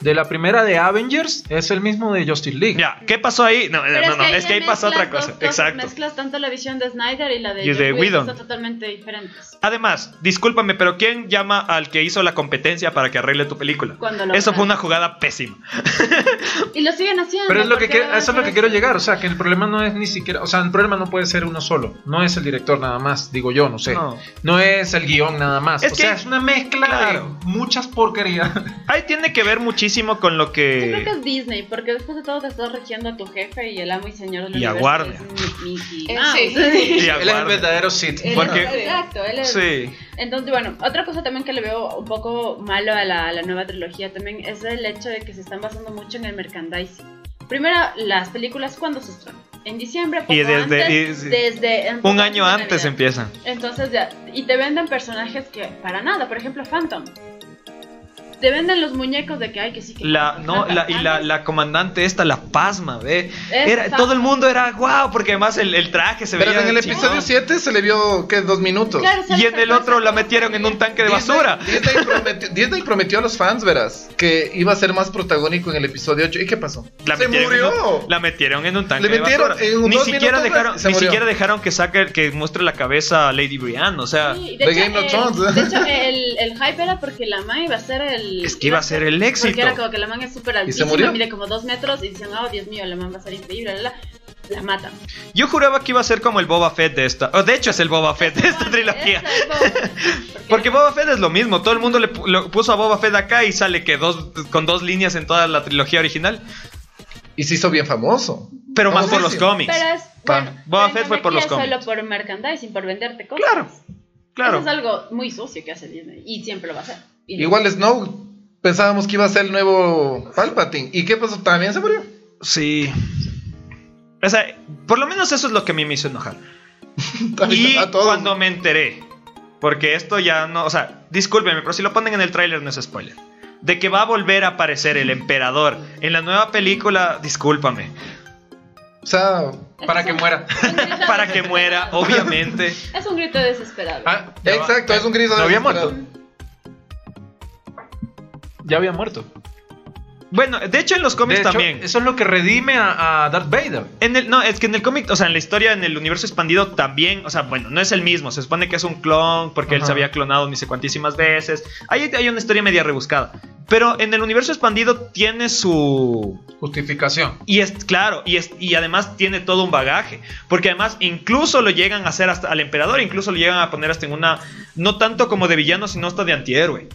de la primera de Avengers es el mismo de Justice League. ya, ¿qué pasó ahí? No, Pero no, no, es que ahí ya pasa otra cosa. dos Exacto. Mezclas tanto la visión de Snyder y la de, Y de Whedon. Son totalmente diferentes. Además, discúlpame, pero ¿quién llama al que hizo la competencia para que arregle tu película? Cuando lo Eso fue una jugada pésima. *laughs* Y lo siguen haciendo. Pero es lo que quiero- eso es lo que quiero llegar, o sea, que el problema no es ni siquiera, o sea, el problema no puede ser uno solo, no es el director nada más, digo yo, no sé. No. No, es el guion nada más, Es o que- sea, es una mezcla claro. de muchas porquerías. Ahí tiene que ver muchísimo con lo Yo creo que que... es Disney, porque después de todo te estás regiendo a tu jefe y el amo y señor del Y a universo Warner. es Mi- Mickey Mouse. sí. Y a Él es el verdadero Sith. Él Porque- es- exacto, él es. Sí. Entonces, bueno, otra cosa también que le veo un poco malo a la, a la nueva trilogía también es el hecho de que se están basando mucho en el merchandising. Primero, las películas, ¿cuándo se estrenan? En diciembre, poco Y desde- antes, y- desde Un año antes empieza empiezan. Entonces ya, y te venden personajes que para nada, por ejemplo Phantom. Te venden los muñecos de que hay que sí que La, no, la, y la, la comandante esta, la pasma, ve. Era, todo el mundo era wow, porque además el, el traje se Pero veía. en el episodio 7 se le vio, ¿qué? Dos minutos. Claro, Y en el otro la metieron en un tanque de Disney- basura. Disney *laughs* prometió, Disney prometió a los fans, verás, que iba a ser más protagónico en el episodio 8. ¿Y qué pasó? La se murió. un- la metieron en un tanque Le de metieron basura. en un ni dos siquiera minutos dejaron, ni murió. siquiera dejaron que saque que muestre la cabeza a Lady Brienne, o sea, Sí, de, hecho, Game of el, Thrones. de hecho, *laughs* el, el hype era porque la man iba a ser el. Es que iba a ser el éxito. Porque era como que la man es súper altísima, murió? mide como dos metros y dicen, oh Dios mío, la man va a ser increíble, la, la, la matan. yo juraba que iba a ser como el Boba Fett de esta. o de hecho es el Boba Fett de esta Es trilogía. Boba. *laughs* Porque Boba Fett es lo mismo, todo el mundo le puso a Boba Fett acá y sale que dos con dos líneas en toda la trilogía original, Y se hizo bien famoso. pero más por los cómics. Pero es. Pa. Bueno, Boba Fett fue por los cómics. solo por merchandising, por venderte cosas. Claro, claro. Eso es algo muy sucio que hace Disney y siempre lo va a hacer. Igual Snow, pensábamos que iba a ser el nuevo Palpatine. ¿Y qué pasó? También se murió. Sí. O sea, por lo menos eso es lo que a mí me hizo enojar. *laughs* Y a todos. cuando me enteré, porque esto ya no, o sea, discúlpenme, pero si lo ponen en el tráiler no es spoiler, de que va a volver a aparecer el emperador en la nueva película, discúlpame, O sea, *laughs* Para que muera. Para que desesperado. muera, obviamente. Es un grito desesperado. Ah, exacto, es un grito ¿No había desesperado. muerto? Ya había muerto. Bueno, de hecho en los De cómics hecho, también. Eso es lo que redime a, a Darth Vader. En el, no, es que en el cómic, o sea, en la historia, en el universo expandido también, o sea, bueno, no es el mismo, se supone que es un clon porque él se había clonado ni sé cuantísimas veces. Ahí hay una historia media rebuscada. Pero en el universo expandido tiene su, Justificación. Y es claro, y, es, y además tiene todo un bagaje. Porque además incluso lo llegan a hacer hasta al emperador, incluso lo llegan a poner hasta en una. No tanto como de villano, sino hasta de antihéroe.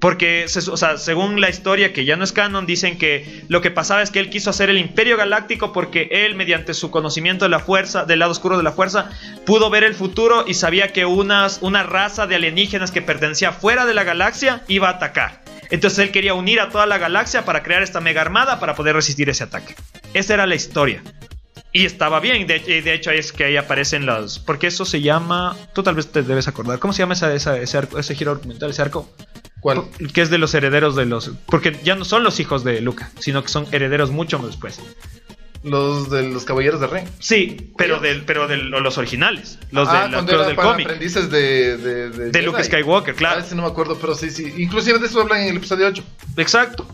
Porque, se- o sea, según la historia que ya no es canon, dicen que lo que pasaba es que él quiso hacer el Imperio Galáctico porque él, mediante su conocimiento de la fuerza, del lado oscuro de la fuerza, pudo ver el futuro y sabía que unas, una raza de alienígenas que pertenecía fuera de la galaxia iba a atacar. Entonces él quería unir a toda la galaxia para crear esta mega armada para poder resistir ese ataque. Esa era la historia. Y estaba bien, de, de hecho es que ahí aparecen los... Porque eso se llama... Tú tal vez te debes acordar. ¿Cómo se llama esa, esa- ese, arco- ese giro argumental, ese arco? ¿Cuál? Que es de los herederos de los... Porque ya no son los hijos de Luca, sino que son herederos mucho más después. Los de los Caballeros de Rey. Sí, pero, del, pero de los originales. Los, ah, de, los era del cómic. aprendices de, de, De Luke Jedi. Skywalker, Ah, claro. ese no me acuerdo, pero sí, sí. Inclusive de eso hablan en el episodio 8. Exacto.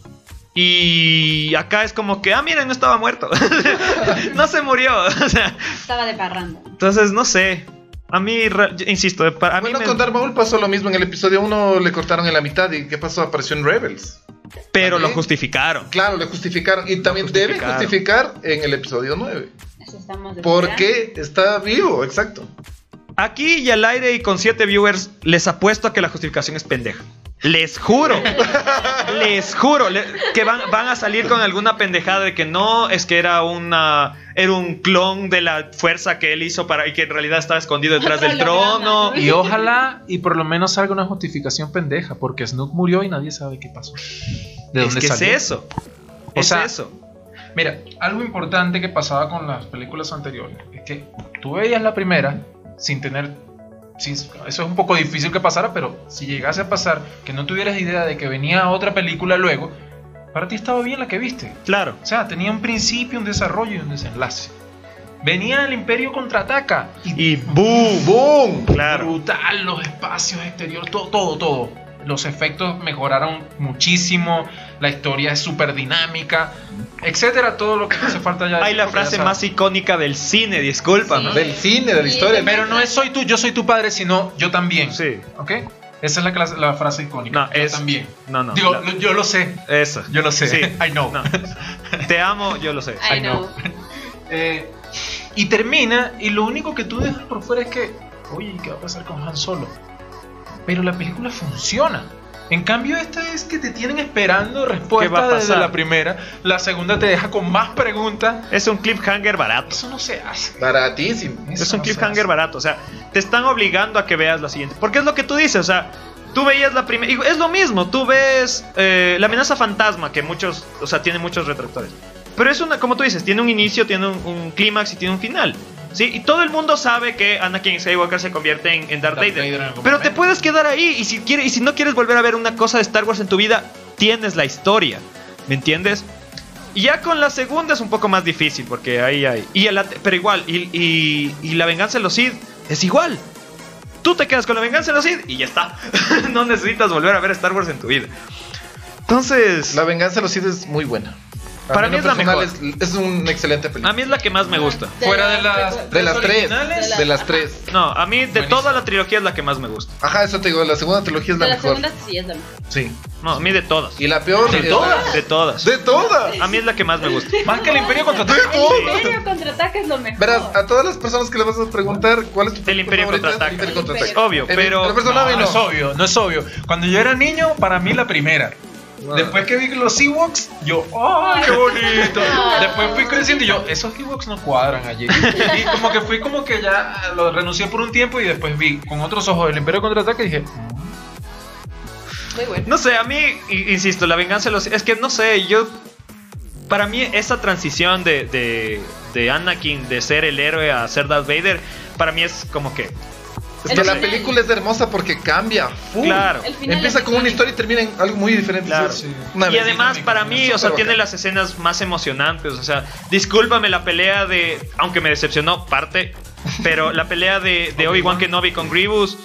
Y acá es como que, ah, miren, no estaba muerto. *laughs* no se murió. *laughs* o sea, Estaba de parranda. entonces, no sé. A mí, insisto, para a mí bueno, me- con Darth Maul pasó lo mismo. En el episodio 1 le cortaron en la mitad. ¿Y qué pasó? Apareció en Rebels. pero lo justificaron. Claro, le justificaron. Y también debe justificar en el episodio 9. Eso estamos Porque está vivo, exacto. Aquí y al aire y con siete viewers, les apuesto a que la justificación es pendeja. Les juro, les juro le- que van, van a salir con alguna pendejada de que no, es que era una era un clon de la fuerza que él hizo para y que en realidad estaba escondido detrás *laughs* del trono. ¿no? Y ojalá y por lo menos salga una justificación pendeja, porque Snook murió y nadie sabe qué pasó. ¿De Es dónde que salió? es eso. O es sea, eso. Mira, algo importante que pasaba con las películas anteriores es que tú veías la primera sin tener. Eso es un poco difícil que pasara, pero si llegase a pasar que no tuvieras idea de que venía otra película luego, para ti estaba bien la que viste. Claro. O sea, tenía un principio, un desarrollo y un desenlace. Venía el Imperio contraataca y, Y boom, ¡Boom! claro. brutal, los espacios exteriores, todo, todo, todo. Los efectos mejoraron muchísimo, la historia es súper dinámica, etcétera, todo lo que hace falta ya. Hay la frase ya más icónica del cine, disculpa, Sí. ¿no? Del cine, de la Sí. historia. Pero no es soy tú, yo soy tu padre, sino yo también. Sí. ¿Ok? Esa es la, clase- la frase icónica. No, yo es- también. No, no. Digo, la- lo- yo lo sé. eso. Yo lo sé. Sí. *laughs* I know. No. Te amo, yo lo sé. I I know. know. *laughs* Eh, y termina, y lo único que tú dejas por fuera es que, oye, ¿qué va a pasar con Han Solo? Pero la película funciona. En cambio, esta es que te tienen esperando ¿Qué va respuesta a desde pasar? la primera. La segunda te deja con más preguntas. Es un cliffhanger barato. Eso no se hace. Baratísimo. Eso Es un no cliffhanger barato. O sea, te están obligando a que veas la siguiente. Porque es lo que tú dices. O sea, tú veías la primera. y Es lo mismo. Tú ves eh, la amenaza fantasma, que muchos. O sea, tiene muchos retractores. Pero es una, como tú dices, tiene un inicio, tiene un, un clímax y tiene un final. ¿Sí? Y todo el mundo sabe que Anakin Skywalker se convierte en, en Darth, Darth Vader. Vader en algún Pero te puedes quedar ahí. Y si, quieres, y si no quieres volver a ver una cosa de Star Wars en tu vida, tienes la historia. ¿Me entiendes? Y ya con la segunda es un poco más difícil, porque ahí hay. Y el pero igual, y, y- y la venganza de los Sith es igual. Tú te quedas con la venganza de los Sith y ya está. *laughs* no necesitas volver a ver Star Wars en tu vida. Entonces, La venganza de los Sith es muy buena. A Para mí es la mejor. Es, es una excelente a película. mí es la que más me gusta. Fuera de las- De las tres. originales? De las tres. No, a mí de Buenísimo. toda la trilogía es la que más me gusta. Ajá, eso te digo. La segunda trilogía es De la la mejor. segunda sí es la mejor. Sí. No, a mí de todas. Y la peor. ¿De la- todas? De todas. De todas. A mí es la que más me gusta. *laughs* Más que el Imperio contraataca. El Imperio contraataca es lo mejor. Verás, a todas las personas que le vas a preguntar cuál es tu Imperio contraataca. El Imperio contraataca. Obvio, pero- a No, no es obvio, no es obvio. Cuando yo era niño, para mí la primera. Después que vi los Ewoks, yo, ¡ay, qué bonito! Ah. *laughs* Después fui creciendo y yo, esos Ewoks no cuadran allí. Y como que fui como que ya lo renuncié por un tiempo y después vi con otros ojos el Imperio contraataca y dije, Muy bueno. No sé, a mí, insisto, la venganza de los... Es que no sé, yo... Para mí esa transición de, de, de Anakin de ser el héroe a ser Darth Vader, para mí es como que... Es que la película es hermosa porque cambia. full. Claro. Empieza con una historia y termina en algo muy diferente. Claro. Es Sí. una Y además para mí, o sea, tiene las escenas más emocionantes. O sea, discúlpame la pelea de... Aunque me decepcionó parte, pero la pelea de, de Obi-Wan Kenobi con Grievous...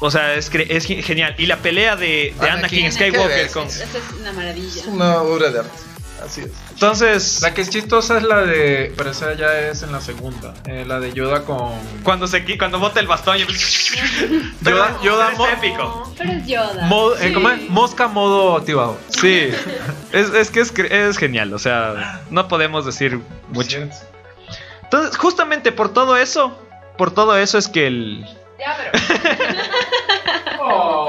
O sea, es, cre- es ge- genial. Y la pelea de, de Anakin, Anakin Skywalker con... Esa es una maravilla. Es una obra de arte. Así es. Entonces... La que es chistosa es la de. Pero esa ya es en la segunda. eh, la de Yoda con. Cuando se cuando bota el bastón *laughs* Yoda- Yoda es épico. Pero es Yoda. Modo- eh, Sí. ¿cómo es? Mosca modo activado. Sí. *laughs* Es, es que es, es genial, o sea, no podemos decir mucho. Entonces, justamente por todo eso, por todo eso es que el Ya, pero. *laughs*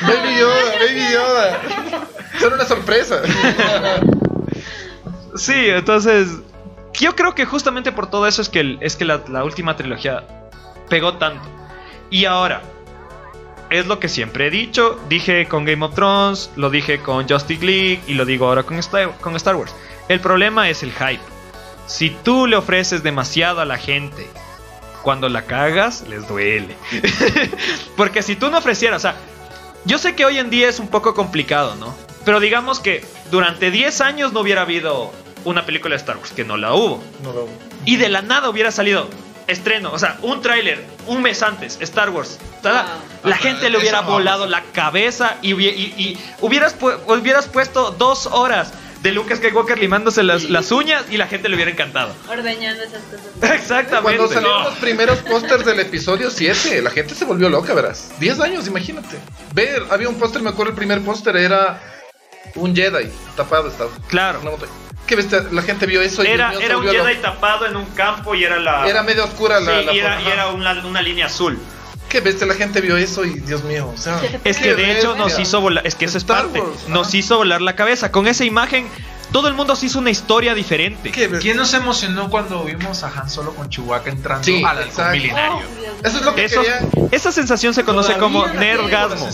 Baby Yoda, Baby Yoda. Son una sorpresa. *laughs* Sí, entonces yo creo que justamente por todo eso es que es que la, la última trilogía pegó tanto. Y ahora es lo que siempre he dicho, dije con Game of Thrones, lo dije con Justice League y lo digo ahora con Star, con Star Wars. El problema es el hype. Si tú le ofreces demasiado a la gente cuando la cagas, les duele. *laughs* Porque si tú no ofrecieras, o sea, yo sé que hoy en día es un poco complicado, ¿no? Pero digamos que durante 10 años no hubiera habido una película de Star Wars, que no la hubo. No lo- Y de la nada hubiera salido estreno, o sea, un tráiler, un mes antes, Star Wars, Wow. la gente le hubiera volado la cabeza y, y- y hubieras, pu- hubieras puesto dos horas de Luke Skywalker limándose las, las uñas y la gente le hubiera encantado. Ordeñando esas cosas. Exactamente. Cuando salieron los primeros pósters del episodio 7, la gente se volvió loca, verás. 10 años, imagínate. Ver, había un póster, me acuerdo, el primer póster era un Jedi tapado estaba. Claro. La gente vio eso y Era, un Jedi tapado en un campo y era la. Era medio oscura la, Sí, la y era, forma, y era una, una línea azul. ¿Qué ves? La gente vio eso y Dios mío, o sea, Es que de hecho nos bestia. hizo volar. Es que eso es parte. Wars, Nos hizo volar la cabeza. Con esa imagen, todo el mundo se hizo una historia diferente. ¿Quién nos emocionó cuando vimos a Han Solo con Chewbacca entrando Sí, al halcón milenario? Oh, Eso es lo que Eso, quería. esa sensación se conoce como Todavía nergasmo.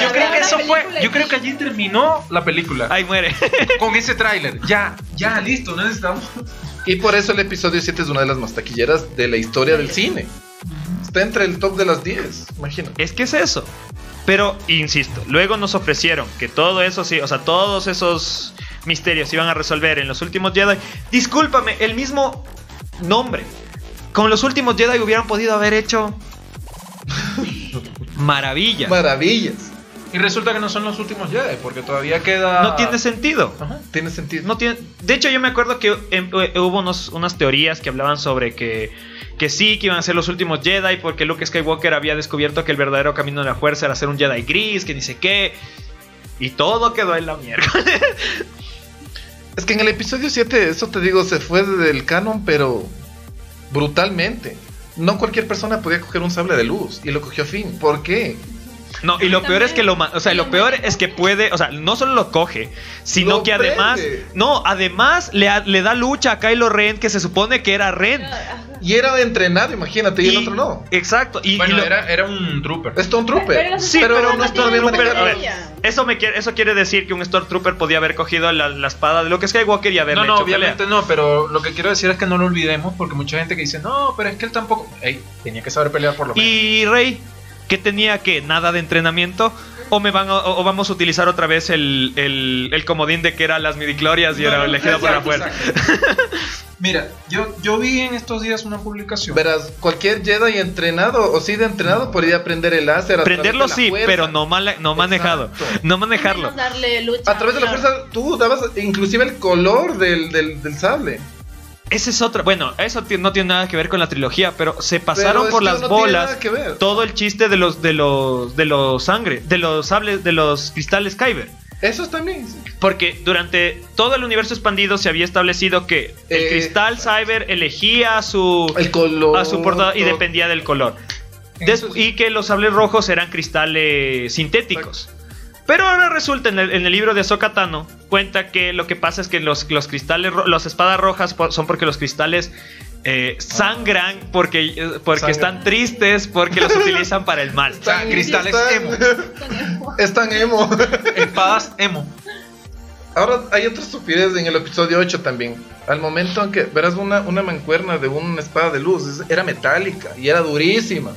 Yo creo que eso fue. Yo creo que allí terminó la película. Ahí muere. *laughs* Con ese tráiler. Ya, ya, listo, no necesitamos. Y por eso el episodio 7 es una de las más taquilleras de la historia del cine. Está entre el top de las 10, imagínate. Es que es eso. Pero, insisto, luego nos ofrecieron que todo eso sí, o sea, todos esos misterios iban a resolver en los últimos Jedi. Discúlpame, el mismo nombre. Con los últimos Jedi hubieran podido haber hecho *laughs* maravillas. Maravillas. Y resulta que no son los últimos Jedi, porque todavía queda. No tiene sentido. Ajá. Tiene sentido. No tiene, de hecho, yo me acuerdo que em, eh, hubo unos- unas teorías que hablaban sobre que, que sí, que iban a ser los últimos Jedi, porque Luke Skywalker había descubierto que el verdadero camino de la fuerza era ser un Jedi gris, que ni sé qué. Y todo quedó en la mierda. *laughs* Es que en el episodio 7, eso te digo, se fue del canon, pero brutalmente. No cualquier persona podía coger un sable de luz y lo cogió Finn. ¿Por qué? No, y lo peor es que lo, o sea, lo peor es que puede, o sea, no solo lo coge, sino Lo que además, prende. no, además le, ha- le da lucha a Kylo Ren, que se supone que era Ren. Y era entrenado, imagínate, y, el otro no. Exacto. Y, Bueno, y lo- era, era un trooper. Es Stone Trooper. Pero los Sí, pero pero no un es Eso, me quiere, eso quiere decir que un Stormtrooper podía haber cogido la, la espada de Luke Skywalker y haberle No, no, hecho obviamente pelea. no, pero lo que quiero decir es que no lo olvidemos porque mucha gente que dice, no, pero es que él tampoco. Ey, tenía que saber pelear por lo menos. Y Rey, que tenía que nada de entrenamiento. O, me van a- o, vamos a utilizar otra vez el, el, el comodín de que era las midiclorias y No, era no, elegido por exacto, fuerza. exacto. Mira, yo, yo vi en estos días una publicación. Verás, cualquier Jedi entrenado o sí de entrenado podría aprender el láser. a Prenderlo sí, fuerza. pero no, mala- no manejado. Exacto. No manejarlo. Menos darle lucha. A través de la fuerza, tú dabas inclusive el color del, del, del sable. Ese es otro. Bueno, eso no tiene nada que ver con la trilogía, pero se pasaron Pero por las no bolas todo el chiste de los de los de los sangre, de los sables, de los cristales Kyber. Eso también. Porque durante todo el universo expandido se había establecido que el Eh, cristal Cyber elegía a su El color. a su portador y dependía del color. Des- y que los sables rojos eran cristales sintéticos. Pero ahora resulta en el, en el libro de Ahsoka Tano cuenta que lo que pasa es que los, los cristales, las espadas rojas son porque los cristales eh, sangran, porque, eh, porque Sangran. están tristes, porque los *laughs* utilizan para el mal. O sea, cristales emo. *laughs* Es tan emo. Espadas emo. Ahora hay otra estupidez en el episodio 8 también. Al momento en que verás una, una mancuerna de una espada de luz, era metálica y era durísima.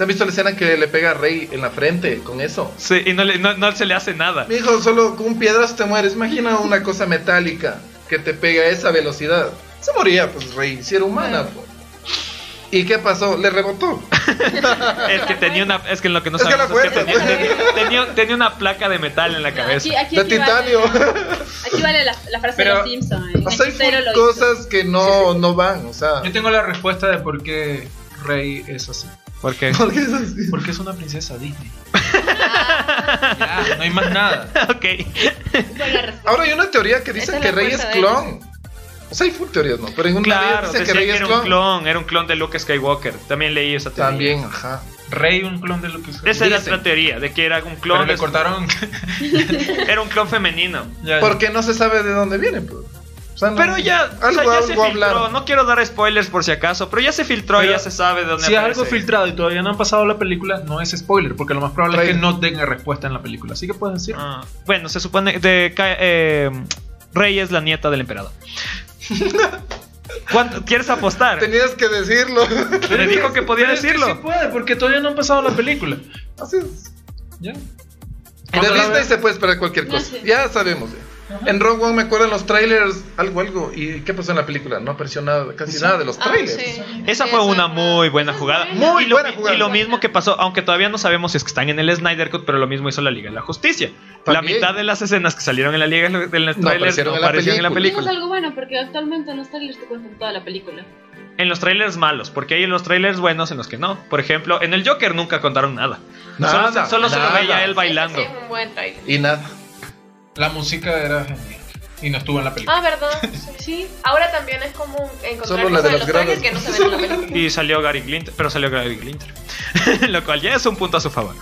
¿Se han visto la escena que le pega a Rey en la frente con eso? Sí, y no, le- no- no se le hace nada. Mi hijo, solo con un piedrazo te mueres. Imagina una cosa metálica que te pega a esa velocidad. Se moría, pues Rey, si era humana. pues. ¿Y qué pasó? Le rebotó. *laughs* Es que tenía una. Es que lo que no Es que sabemos la es que tenía, pues. tenía- *laughs* tenía- tenía una placa de metal en la cabeza. Aquí, aquí De titanio. Aquí vale la, la frase Pero- de los Simpsons. ¿eh? O sea, hay hizo. cosas que no, no van. O sea, Yo tengo la respuesta de por qué Rey es así. ¿Por qué? ¿por qué es así? Porque es una princesa Disney. ya, no hay más nada. *laughs* ok. Ahora hay una teoría que dice Esa es que la Rey es fuerza de clon. O sea, hay full teorías, ¿no? Pero en una Claro, dicen decía que Rey que es era un clon. clon, era un clon de Luke Skywalker. También leí esa teoría. También, ajá. Rey, un clon de lo que Esa era Dicen. otra teoría, de que era un Pero clon. le de- cortaron. *laughs* Era un clon femenino. Ya. Porque no se sabe de dónde viene, pues. O sea, no- Pero ya, o sea, algo, ya se filtró. No quiero dar spoilers por si acaso, pero ya se filtró y ya se sabe de dónde Si es aparece. algo filtrado y todavía no han pasado la película, no es spoiler, porque lo más probable Rey. es que no tenga respuesta en la película. Así que puedes decir. Ah, bueno, se supone de Ka- eh, Rey es la nieta del emperador. *laughs* ¿Cuánto- ¿Quieres apostar? Tenías que decirlo. Me dijo que podía Pero es que decirlo. sí puede, porque todavía no han pasado la película. Así es. ¿Ya? De Disney se puede esperar cualquier No cosa. sé. Ya sabemos. ya. En Rogue One me acuerdo en los trailers algo, algo. ¿Y qué pasó en la película? No apareció nada, casi nada de los Ah, trailers. sí. Esa fue una muy buena jugada. Muy y lo, buena jugada. Y lo mismo que pasó, aunque todavía no sabemos si es que están en el Snyder Cut, pero lo mismo hizo la Liga de la Justicia. La mitad de las escenas que salieron en la Liga de los trailers no aparecieron en la aparecieron en la película. Eso es algo bueno porque actualmente en los trailers te cuentan toda la película. En los trailers malos, porque hay en los trailers buenos en los que no. Por ejemplo, en el Joker nunca contaron nada. Nada, solo solo se lo veía él bailando. Sí, un buen trailer. Y nada. La música era genial. Y no estuvo en la película. Ah, ¿verdad? *laughs* Sí. Ahora también es común encontrar Solo la de los trailers grados. que no se ven en la película. Y salió Gary Glinter, pero salió Gary Glinter. *laughs* Lo cual ya es un punto a su favor.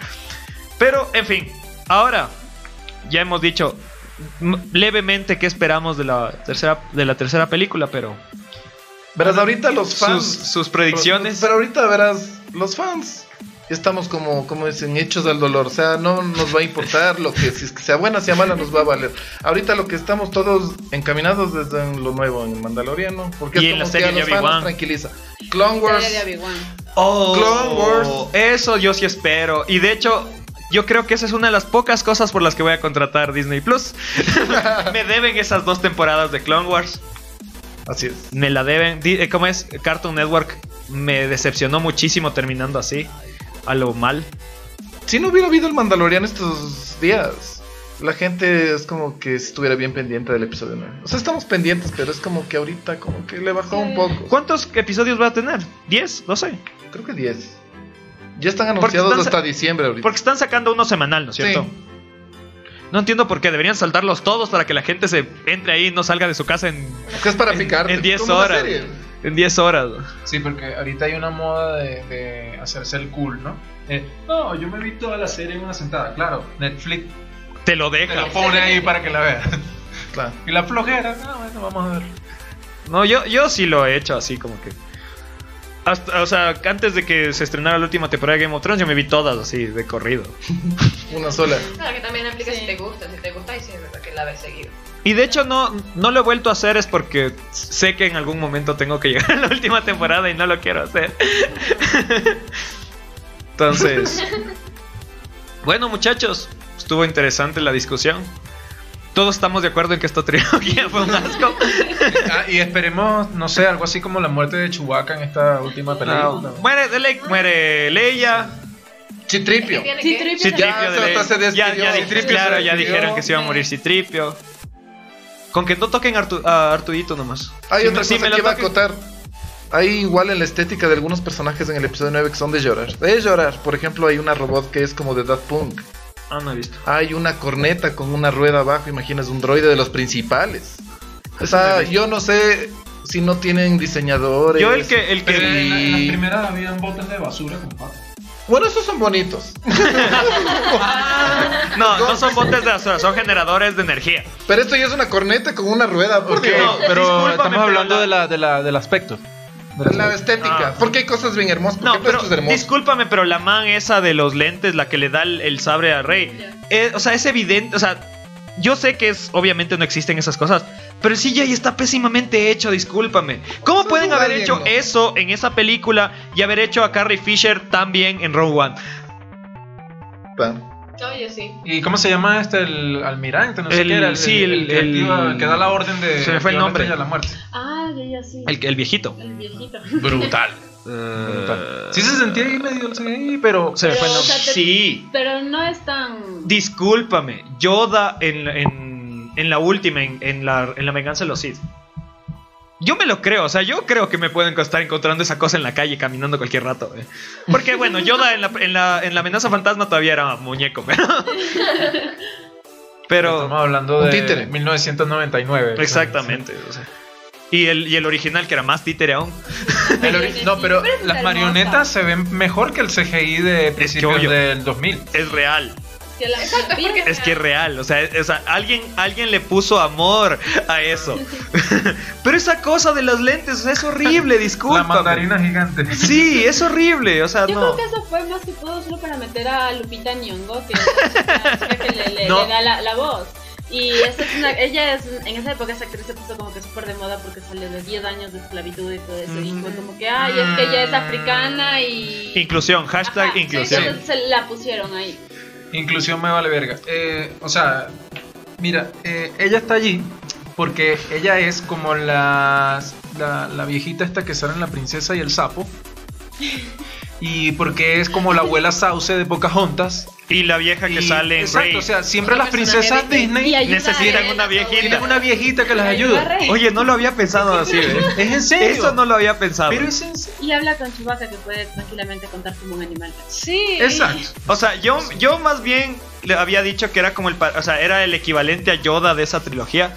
Pero, en fin, ahora ya hemos dicho levemente qué esperamos de la tercera, de la tercera película, pero Verás, ahorita los fans. sus predicciones. Pero ahorita verás, los fans. Estamos como, como dicen, hechos al dolor. O sea, no nos va a importar lo que, si es que sea buena, sea mala, nos va a valer. Ahorita lo que estamos todos encaminados desde en lo nuevo en Mandaloriano. Porque Y es en la como serie que a de los fans Obi-Wan. nos tranquiliza. Clone Wars. Serie de Obi-Wan. Oh, Clone Wars. Eso yo sí espero. Y de hecho, yo creo que esa es una de las pocas cosas por las que voy a contratar Disney Plus. *laughs* Me deben esas dos temporadas de Clone Wars. Así es. Me la deben. Eh, ¿Cómo es? Cartoon Network me decepcionó muchísimo terminando así. A lo mal. Si no hubiera habido el Mandaloriano estos días, la gente es como que estuviera bien pendiente del episodio 9. O sea, estamos pendientes, pero es como que ahorita como que le bajó un poco. ¿Cuántos episodios va a tener? ¿10? No sé. Creo que 10. Ya están anunciados están hasta diciembre ahorita. Porque están sacando uno semanal, ¿no es cierto? Sí. No entiendo por qué. Deberían saltarlos todos para que la gente se entre ahí y no salga de su casa en, Que es para en- picar. en 10 horas. En 10 horas. Sí, porque ahorita hay una moda de, de hacerse el cool, ¿no? Eh, no, yo me vi toda la serie en una sentada. Claro, Netflix Te lo te deja. lo pone ahí para que la veas. *laughs* Claro. Y la flojera, ah, bueno, vamos a ver. No, yo, yo sí lo he hecho así como que. Hasta, o sea, antes de que se estrenara la última temporada de Game of Thrones, yo me vi todas así, de corrido. *laughs* Una sola. Claro, que también aplica Sí. si te gusta. Si te gusta, y sí, es verdad que la ves seguido. Y de hecho no, no lo he vuelto a hacer es porque sé que en algún momento tengo que llegar *laughs* a la última temporada y no lo quiero hacer. *laughs* Entonces... Bueno muchachos, estuvo interesante la discusión. Todos estamos de acuerdo en que esta trilogía *laughs* fue un asco. Ah, y esperemos, no sé, algo así como la muerte de Chewbacca en esta última película. No, muere, Le- muere Leia. Chitripio. ¿Qué tiene Sí, que? Tripio Citripio Ya, de Ya, ya Citripio claro, se ya dijeron que se iba a morir Citripio. Con que no toquen Artu- a Artudito nomás. Hay Si otra me- si cosa me que iba a acotar. Hay igual en la estética de algunos personajes en el episodio 9 que son de llorar. De llorar. Por ejemplo, hay una robot que es como de Daft Punk. Ah, no he visto. Hay una corneta con una rueda abajo. Imaginas un droide de los principales. O sea, yo no sé si no tienen diseñadores. Yo el que, el Pero que en, la- en las Y- primeras habían botes de basura con patas. Bueno, esos son bonitos. *laughs* No, no son botes de basura, son generadores de energía. Pero esto ya es una corneta con una rueda. ¿Por qué? No, pero estamos pero hablando la- de la, de la, del aspecto. Del La estética. Ah. Porque hay cosas bien hermosas. No, Porque pero esto es hermoso. discúlpame, pero la man esa de los lentes, la que le da el, el sabre a Rey, eh, o sea, es evidente, o sea, yo sé que es, obviamente no existen esas cosas, pero el CGI está pésimamente hecho, discúlpame. ¿Cómo pueden haber hecho eso en esa película y haber hecho a Carrie Fisher tan bien en Rogue One? Pa. Oye, sí. ¿Y cómo se llama este? El almirante, no sé El- qué era. El, sí, el, el- que, el- activa- el que da la orden de. Se me fue el nombre. la muerte. Ah, ya, ya, sí. El, el viejito. El viejito. Brutal. *laughs* Eh, Sí se sentía ahí medio CGI, pero. se me fue el Pero, o nombre. sea, te- Sí. Pero no es tan. Discúlpame, Yoda en, en, en la última, en, en la, en la venganza de los Sith. Yo me lo creo, o sea, yo creo que me pueden estar encontrando esa cosa en la calle caminando cualquier rato. eh. Porque bueno, Yoda en la, en, la, en la amenaza fantasma todavía era muñeco, pero... *laughs* pero Estamos hablando Un de títere. 1999. exactamente. o sea. Y, el, y el original, que era más títere aún. *laughs* El ori- no, pero las marionetas se ven mejor que el CGI de principios del 2000. Es real. Que la Exacto, *laughs* es que es real, o sea, es- o sea, alguien, alguien le puso amor a eso. *laughs* Pero esa cosa de las lentes o sea, es horrible, disculpa. La mandarina gigante. Sí, es horrible, o sea, Yo no. creo que eso fue más que todo solo para meter a Lupita Nyong'o, que que le, le- No. le da la, la voz. Y esa es una, ella es, en esa época esa actriz se puso como que súper de moda porque salió de 10 años de esclavitud y todo eso. Y fue como que, ay, es que ella es africana y... Inclusión, hashtag Ajá, inclusión. Entonces se la pusieron ahí. Inclusión me vale verga. Eh, o sea, Mira, eh, ella está allí porque ella es como la, la, la viejita esta que sale en La Princesa y el Sapo. *laughs* Y porque es como la abuela Sauce de Pocahontas. Y la vieja que Y- sale en Exacto, Rey. o sea, siempre las princesas Disney necesitan una viejita. una viejita que las y ayuda a ayuda. Rey. Oye, no lo había pensado así, ¿eh? *laughs* Es en serio. Eso no lo había pensado. Pero es en serio. Y habla con Chewbacca que puede tranquilamente contar como un animal. Sí. Exacto. O sea, yo, yo más bien le había dicho que era como el, o sea, era el equivalente a Yoda de esa trilogía.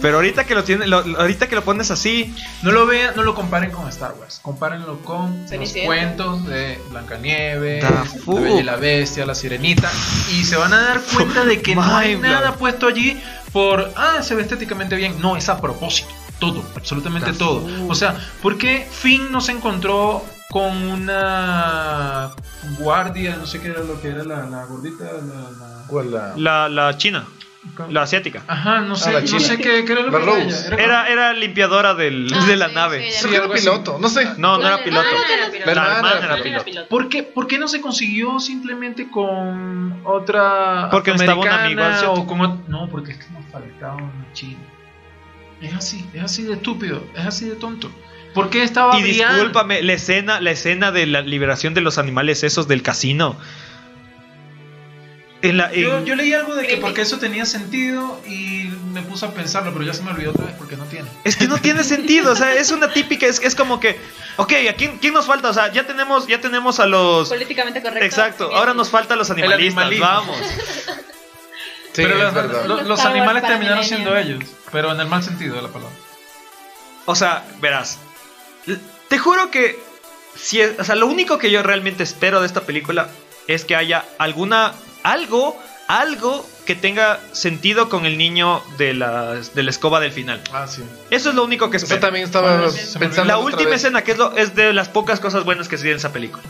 Pero ahorita que lo tiene, lo- ahorita que lo pones así, No lo vean, no lo comparen con Star Wars. Compárenlo con los cuentos de Blancanieves, La. Bella y la Bestia, La Sirenita. Y se van a dar *laughs* cuenta de que no hay nada puesto allí por, ah, se ve estéticamente bien. No, es a propósito. Todo, absolutamente todo. O sea, ¿por qué Finn no se encontró con una guardia? No sé qué era lo que era la, la gordita. La, la- ¿Cuál la? la, la china, la asiática. Ajá, no sé, la no china. sé qué, qué era lo La que era Rose. ella. Era- Era, era limpiadora del, Ah, de la sí, nave. sí, ya Creo que era algo así. piloto, no sé. No, no era piloto. La hermana era piloto. piloto. ¿Por qué, por qué no se consiguió simplemente con otra Porque necesitaba un amigo afroamericana asiático. o con ot- no porque es que nos faltaba una china es así es así de estúpido es así de tonto ¿por qué estaba Y Brian? discúlpame, la escena, la escena de la liberación de los animales esos del casino. En la, en- yo, yo leí algo de que porque eso tenía sentido y me puse a pensarlo pero ya se me olvidó otra vez porque no tiene Es que no tiene sentido, o sea, es una típica, es, es como que, ok, ¿a quién, quién nos falta? O sea, ya tenemos, ya tenemos a los... Políticamente correcto. Exacto, ahora nos faltan los animalistas, vamos. *laughs* Sí, pero es los, verdad. los- los animales terminaron siendo ellos pero en el mal sentido de la palabra O sea, verás, te juro que, si es- o sea, lo único que yo realmente espero de esta película es que haya alguna, algo, algo que tenga sentido con el niño de la, de la escoba del final. Ah, sí. Eso es lo único que Eso espero. también estaba Ah, se me pensando. La última vez. escena, que es, lo, es de las pocas cosas buenas que se tiene en esa película.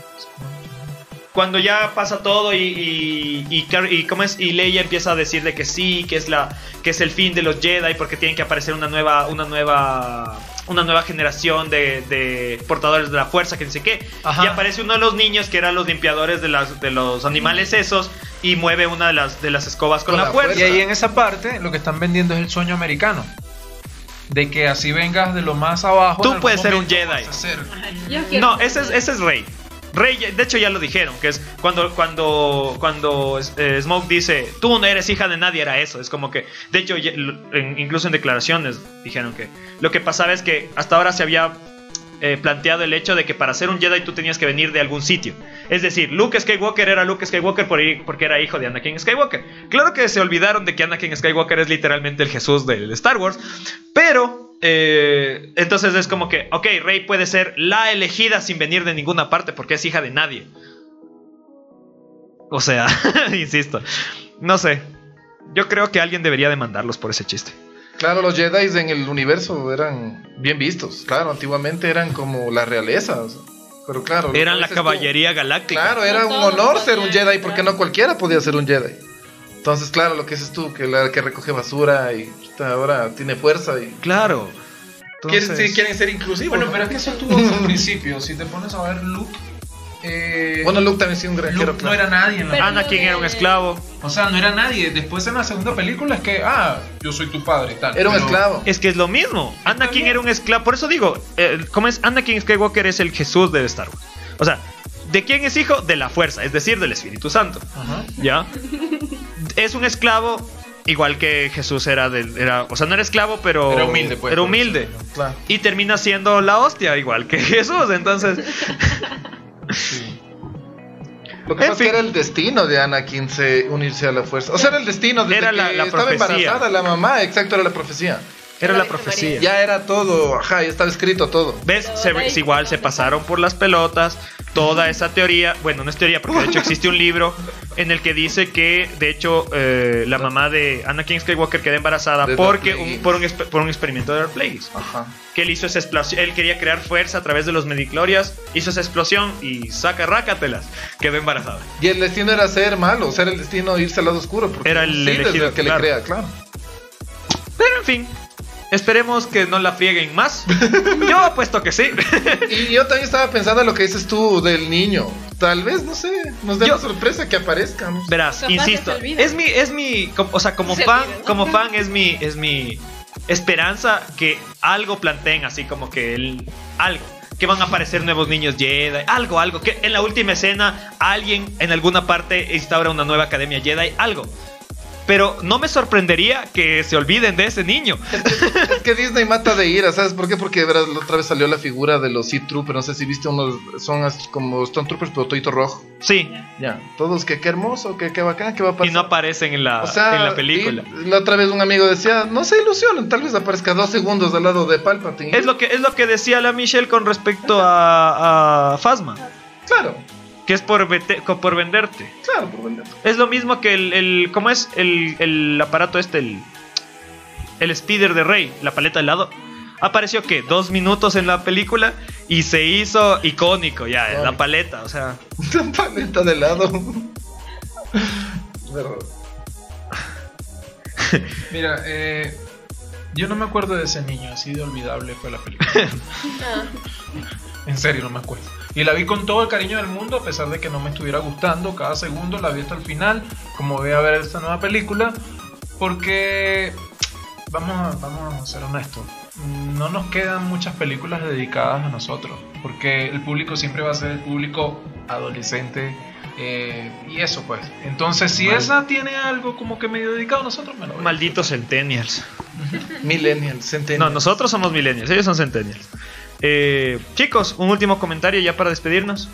Cuando ya pasa todo y, y, y, y ¿cómo es? y Leia empieza a decir de que sí, que es, la, que es el fin de los Jedi porque tienen que aparecer una nueva, una nueva, una nueva generación de, de portadores de la fuerza, que dice qué. Ajá. Y aparece uno de los niños que eran los limpiadores de, las, de los animales esos y mueve una de las, de las escobas con, Con la, la fuerza. Y ahí en esa parte lo que están vendiendo es el sueño americano. De que así vengas de lo más abajo. Tú puedes ser un Jedi. ser- No, ese es, ese es Rey. De hecho ya lo dijeron, que es cuando cuando cuando eh, Smoke dice, tú no eres hija de nadie, era eso. Es como que, de hecho, incluso en declaraciones dijeron que lo que pasaba es que hasta ahora se había eh, planteado el hecho de que para ser un Jedi tú tenías que venir de algún sitio. Es decir, Luke Skywalker era Luke Skywalker por porque era hijo de Anakin Skywalker. Claro que se olvidaron de que Anakin Skywalker es literalmente el Jesús del Star Wars, pero eh, entonces es como que, ok, Rey puede ser la elegida sin venir de ninguna parte porque es hija de nadie. O sea, *laughs* insisto, no sé. Yo creo que alguien debería demandarlos por ese chiste. Claro, los Jedi en el universo eran bien vistos. Claro, antiguamente eran como la realeza. o sea, Pero claro. Eran la tú, caballería galáctica. Claro, era un honor ser un Jedi porque no cualquiera podía ser un Jedi. Entonces, claro, lo que dices tú, que la que recoge basura y ahora tiene fuerza y Claro. quieren, Entonces- sí, quieren ser inclusivos. Bueno, ¿no? pero es que eso estuvo desde el principio. Si te pones a ver Luke. eh, Bueno, Luke también sí un Luke granjero. no claro. era nadie en la Pero- Anakin era un esclavo. O sea, no era nadie. Después en la segunda película es que, ah, yo soy tu padre y tal. Era un Pero- esclavo. Es que es lo mismo. Anakin era un esclavo. Por eso digo, eh, ¿cómo es? Anakin Skywalker es el Jesús de Star Wars. O sea, ¿de quién es hijo? De la fuerza, es decir, del Espíritu Santo. Ajá. ¿Ya? Es un esclavo, igual que Jesús era del. Era, o sea, no era esclavo, pero. Era humilde, pues. Era humilde. Claro. Y termina siendo la hostia, igual que *laughs* Jesús. Entonces, Lo que En pasa es que fin. era el destino de Anakin se unirse a la fuerza. O sea, era el destino desde Era la- que la estaba profecía. embarazada la mamá. Exacto, era la profecía. era la profecía. Ya era todo, ajá, ya estaba escrito todo. ¿Ves? Se- igual, se pasaron por las pelotas. Toda esa teoría, bueno, no es teoría, porque de hecho existe un libro en el que dice que, de hecho, eh, la mamá de Anakin Skywalker queda embarazada De porque un- por, un, por un experimento de Darth Plagueis. Ajá. Que él hizo esa explosión, él quería crear fuerza a través de los mediclorias, hizo esa explosión y saca rácatelas, quedó embarazada. Y el destino era ser malo, o sea, era el destino irse al lado oscuro. Porque Era el sí, elegido, el que claro. le crea, claro. Pero en fin, esperemos que no la frieguen más. *laughs* Yo apuesto que sí. Y yo también estaba pensando en lo que dices tú del niño. tal vez, no sé, nos dé Yo- la sorpresa que aparezcan. Verás, Capaz insisto, es mi, es mi, o sea, como Se fan, olvida, ¿no? como fan es mi, es mi esperanza que algo planteen así como que el, algo, que van a aparecer nuevos niños Jedi, algo, algo, que en la última escena alguien en alguna parte instaura una nueva academia Jedi, algo. Pero no me sorprendería que se olviden de ese niño. Es que Disney mata de ira, ¿sabes por qué? Porque verás, la otra vez salió la figura de los Sea Troopers, no sé si viste unos, son como Stone Troopers pero todito rojo. Sí, Ya, todos que qué hermoso, que qué bacán, que va a pasar. y no aparecen en la, o sea, en la película. y la otra vez un amigo decía, no se ilusionen, tal vez aparezca dos segundos al lado de Palpatine. Es lo que es lo que decía la Michelle con respecto a, a Phasma, Claro, que es por, vete- por venderte. claro, por vender. Es lo mismo que el, el ¿cómo es? El, el aparato este, el, el speeder de Rey, la paleta de helado. Apareció que dos minutos en la película y se hizo icónico ya, la paleta, o sea. *laughs* Una paleta de helado. *laughs* Pero, Mira, eh, yo no me acuerdo de ese niño, así de olvidable fue la película. *laughs* En serio, no me acuerdo. Y la vi con todo el cariño del mundo, a pesar de que no me estuviera gustando. Cada segundo la vi hasta el final, como voy a ver esta nueva película. Porque, vamos a, vamos a ser honestos, no nos quedan muchas películas dedicadas a nosotros. Porque el público siempre va a ser el público adolescente. eh, y eso pues. Entonces, si Mal. esa tiene algo como que medio dedicado a nosotros, me lo voy. Malditos centennials. Millennial, Centennial. No, nosotros somos millennials, ellos son centennials. Eh, chicos, un último comentario ya para despedirnos.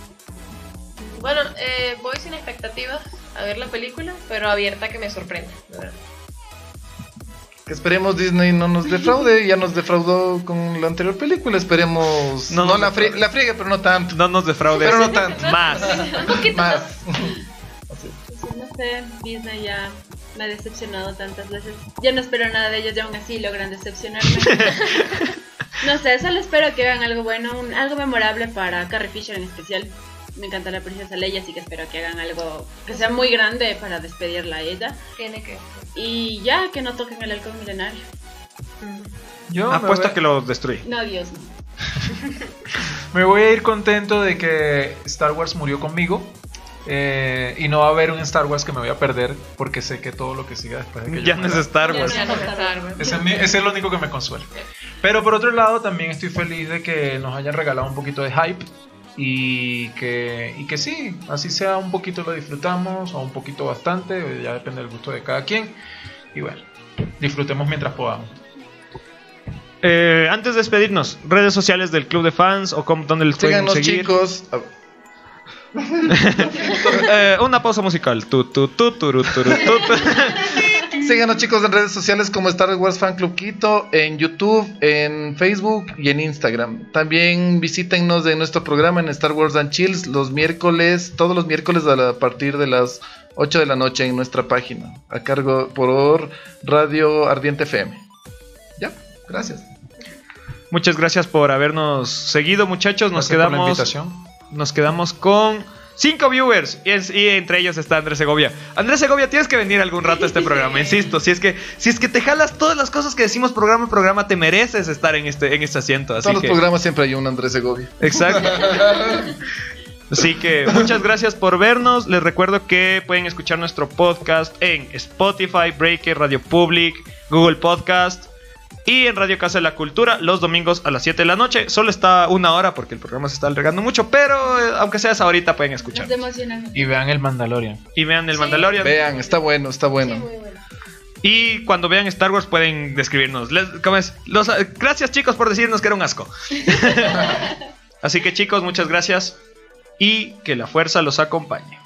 Bueno, eh, voy sin expectativas a ver la película, pero abierta que me sorprenda. la verdad. Que esperemos Disney no nos defraude, ya nos defraudó con la anterior película, esperemos No la, frie- defraude. la friegue, pero no tanto. No nos defraudes. Pero no tanto. Más. Un poquito Más. *laughs* Pues, no sé, Disney ya me ha decepcionado tantas veces. Ya no espero nada de ellos y aún así logran decepcionarme. *laughs* no sé, solo espero que hagan algo bueno, un- algo memorable para Carrie Fisher en especial. Me encanta la princesa Leia, así que espero que hagan algo que sea muy grande para despedirla a ella. Tiene que. Y ya que no toquen el halcón milenario. Yo Apuesto a que lo destruí. No, Dios, no. *laughs* Me voy a ir contento de que Star Wars murió conmigo. Eh, y no va a haber un Star Wars que me voy a perder porque sé que todo lo que siga después de que yo Ya no es Star Wars. Ya no Star Wars. ese es, mi- ese es lo único que me consuela. Pero por otro lado, también estoy feliz de que nos hayan regalado un poquito de hype. Y que, y que sí, así sea un poquito lo disfrutamos o un poquito bastante, ya depende del gusto de cada quien. Y bueno, disfrutemos mientras podamos. Eh, antes de despedirnos, redes sociales del club de fans o cómo, dónde les pueden seguir. chicos. Eh, una pausa musical. Tu, tu, tu, turu, turu, tu, tu. *laughs* Síganos chicos en redes sociales como Star Wars Fan Club Quito, en YouTube, en Facebook y en Instagram. También visítennos en nuestro programa en Star Wars and Chills los miércoles, todos los miércoles a, la- a partir de las 8 de la noche en nuestra página, a cargo por Radio Ardiente FM. Ya, gracias. Muchas gracias por habernos seguido, muchachos. Nos Gracias por la quedamos, invitación. Nos quedamos con cinco viewers y, es- y entre ellos está Andrés Segovia. Andrés Segovia, tienes que venir algún rato a este programa, insisto. Si es que si es que te jalas todas las cosas que decimos programa programa, te mereces estar en este en este asiento. En Así todos los que, programas siempre hay un Andrés Segovia. Exacto. *laughs* Así que muchas gracias por vernos. Les recuerdo que pueden escuchar nuestro podcast en Spotify, Breaker, Radio Public, Google Podcast y en Radio Casa de la Cultura los domingos a las 7 de la noche. Solo está una hora porque el programa se está alargando mucho, pero eh, aunque sea esa horita pueden escuchar. Y vean el Mandalorian. Y vean el Sí. Mandalorian. Vean, está bueno, está Sí, bueno. muy bueno. Y cuando vean Star Wars pueden describirnos. Les- ¿cómo es? Los- gracias chicos por decirnos que era un asco. *laughs* Así que chicos, muchas gracias y que la fuerza los acompañe.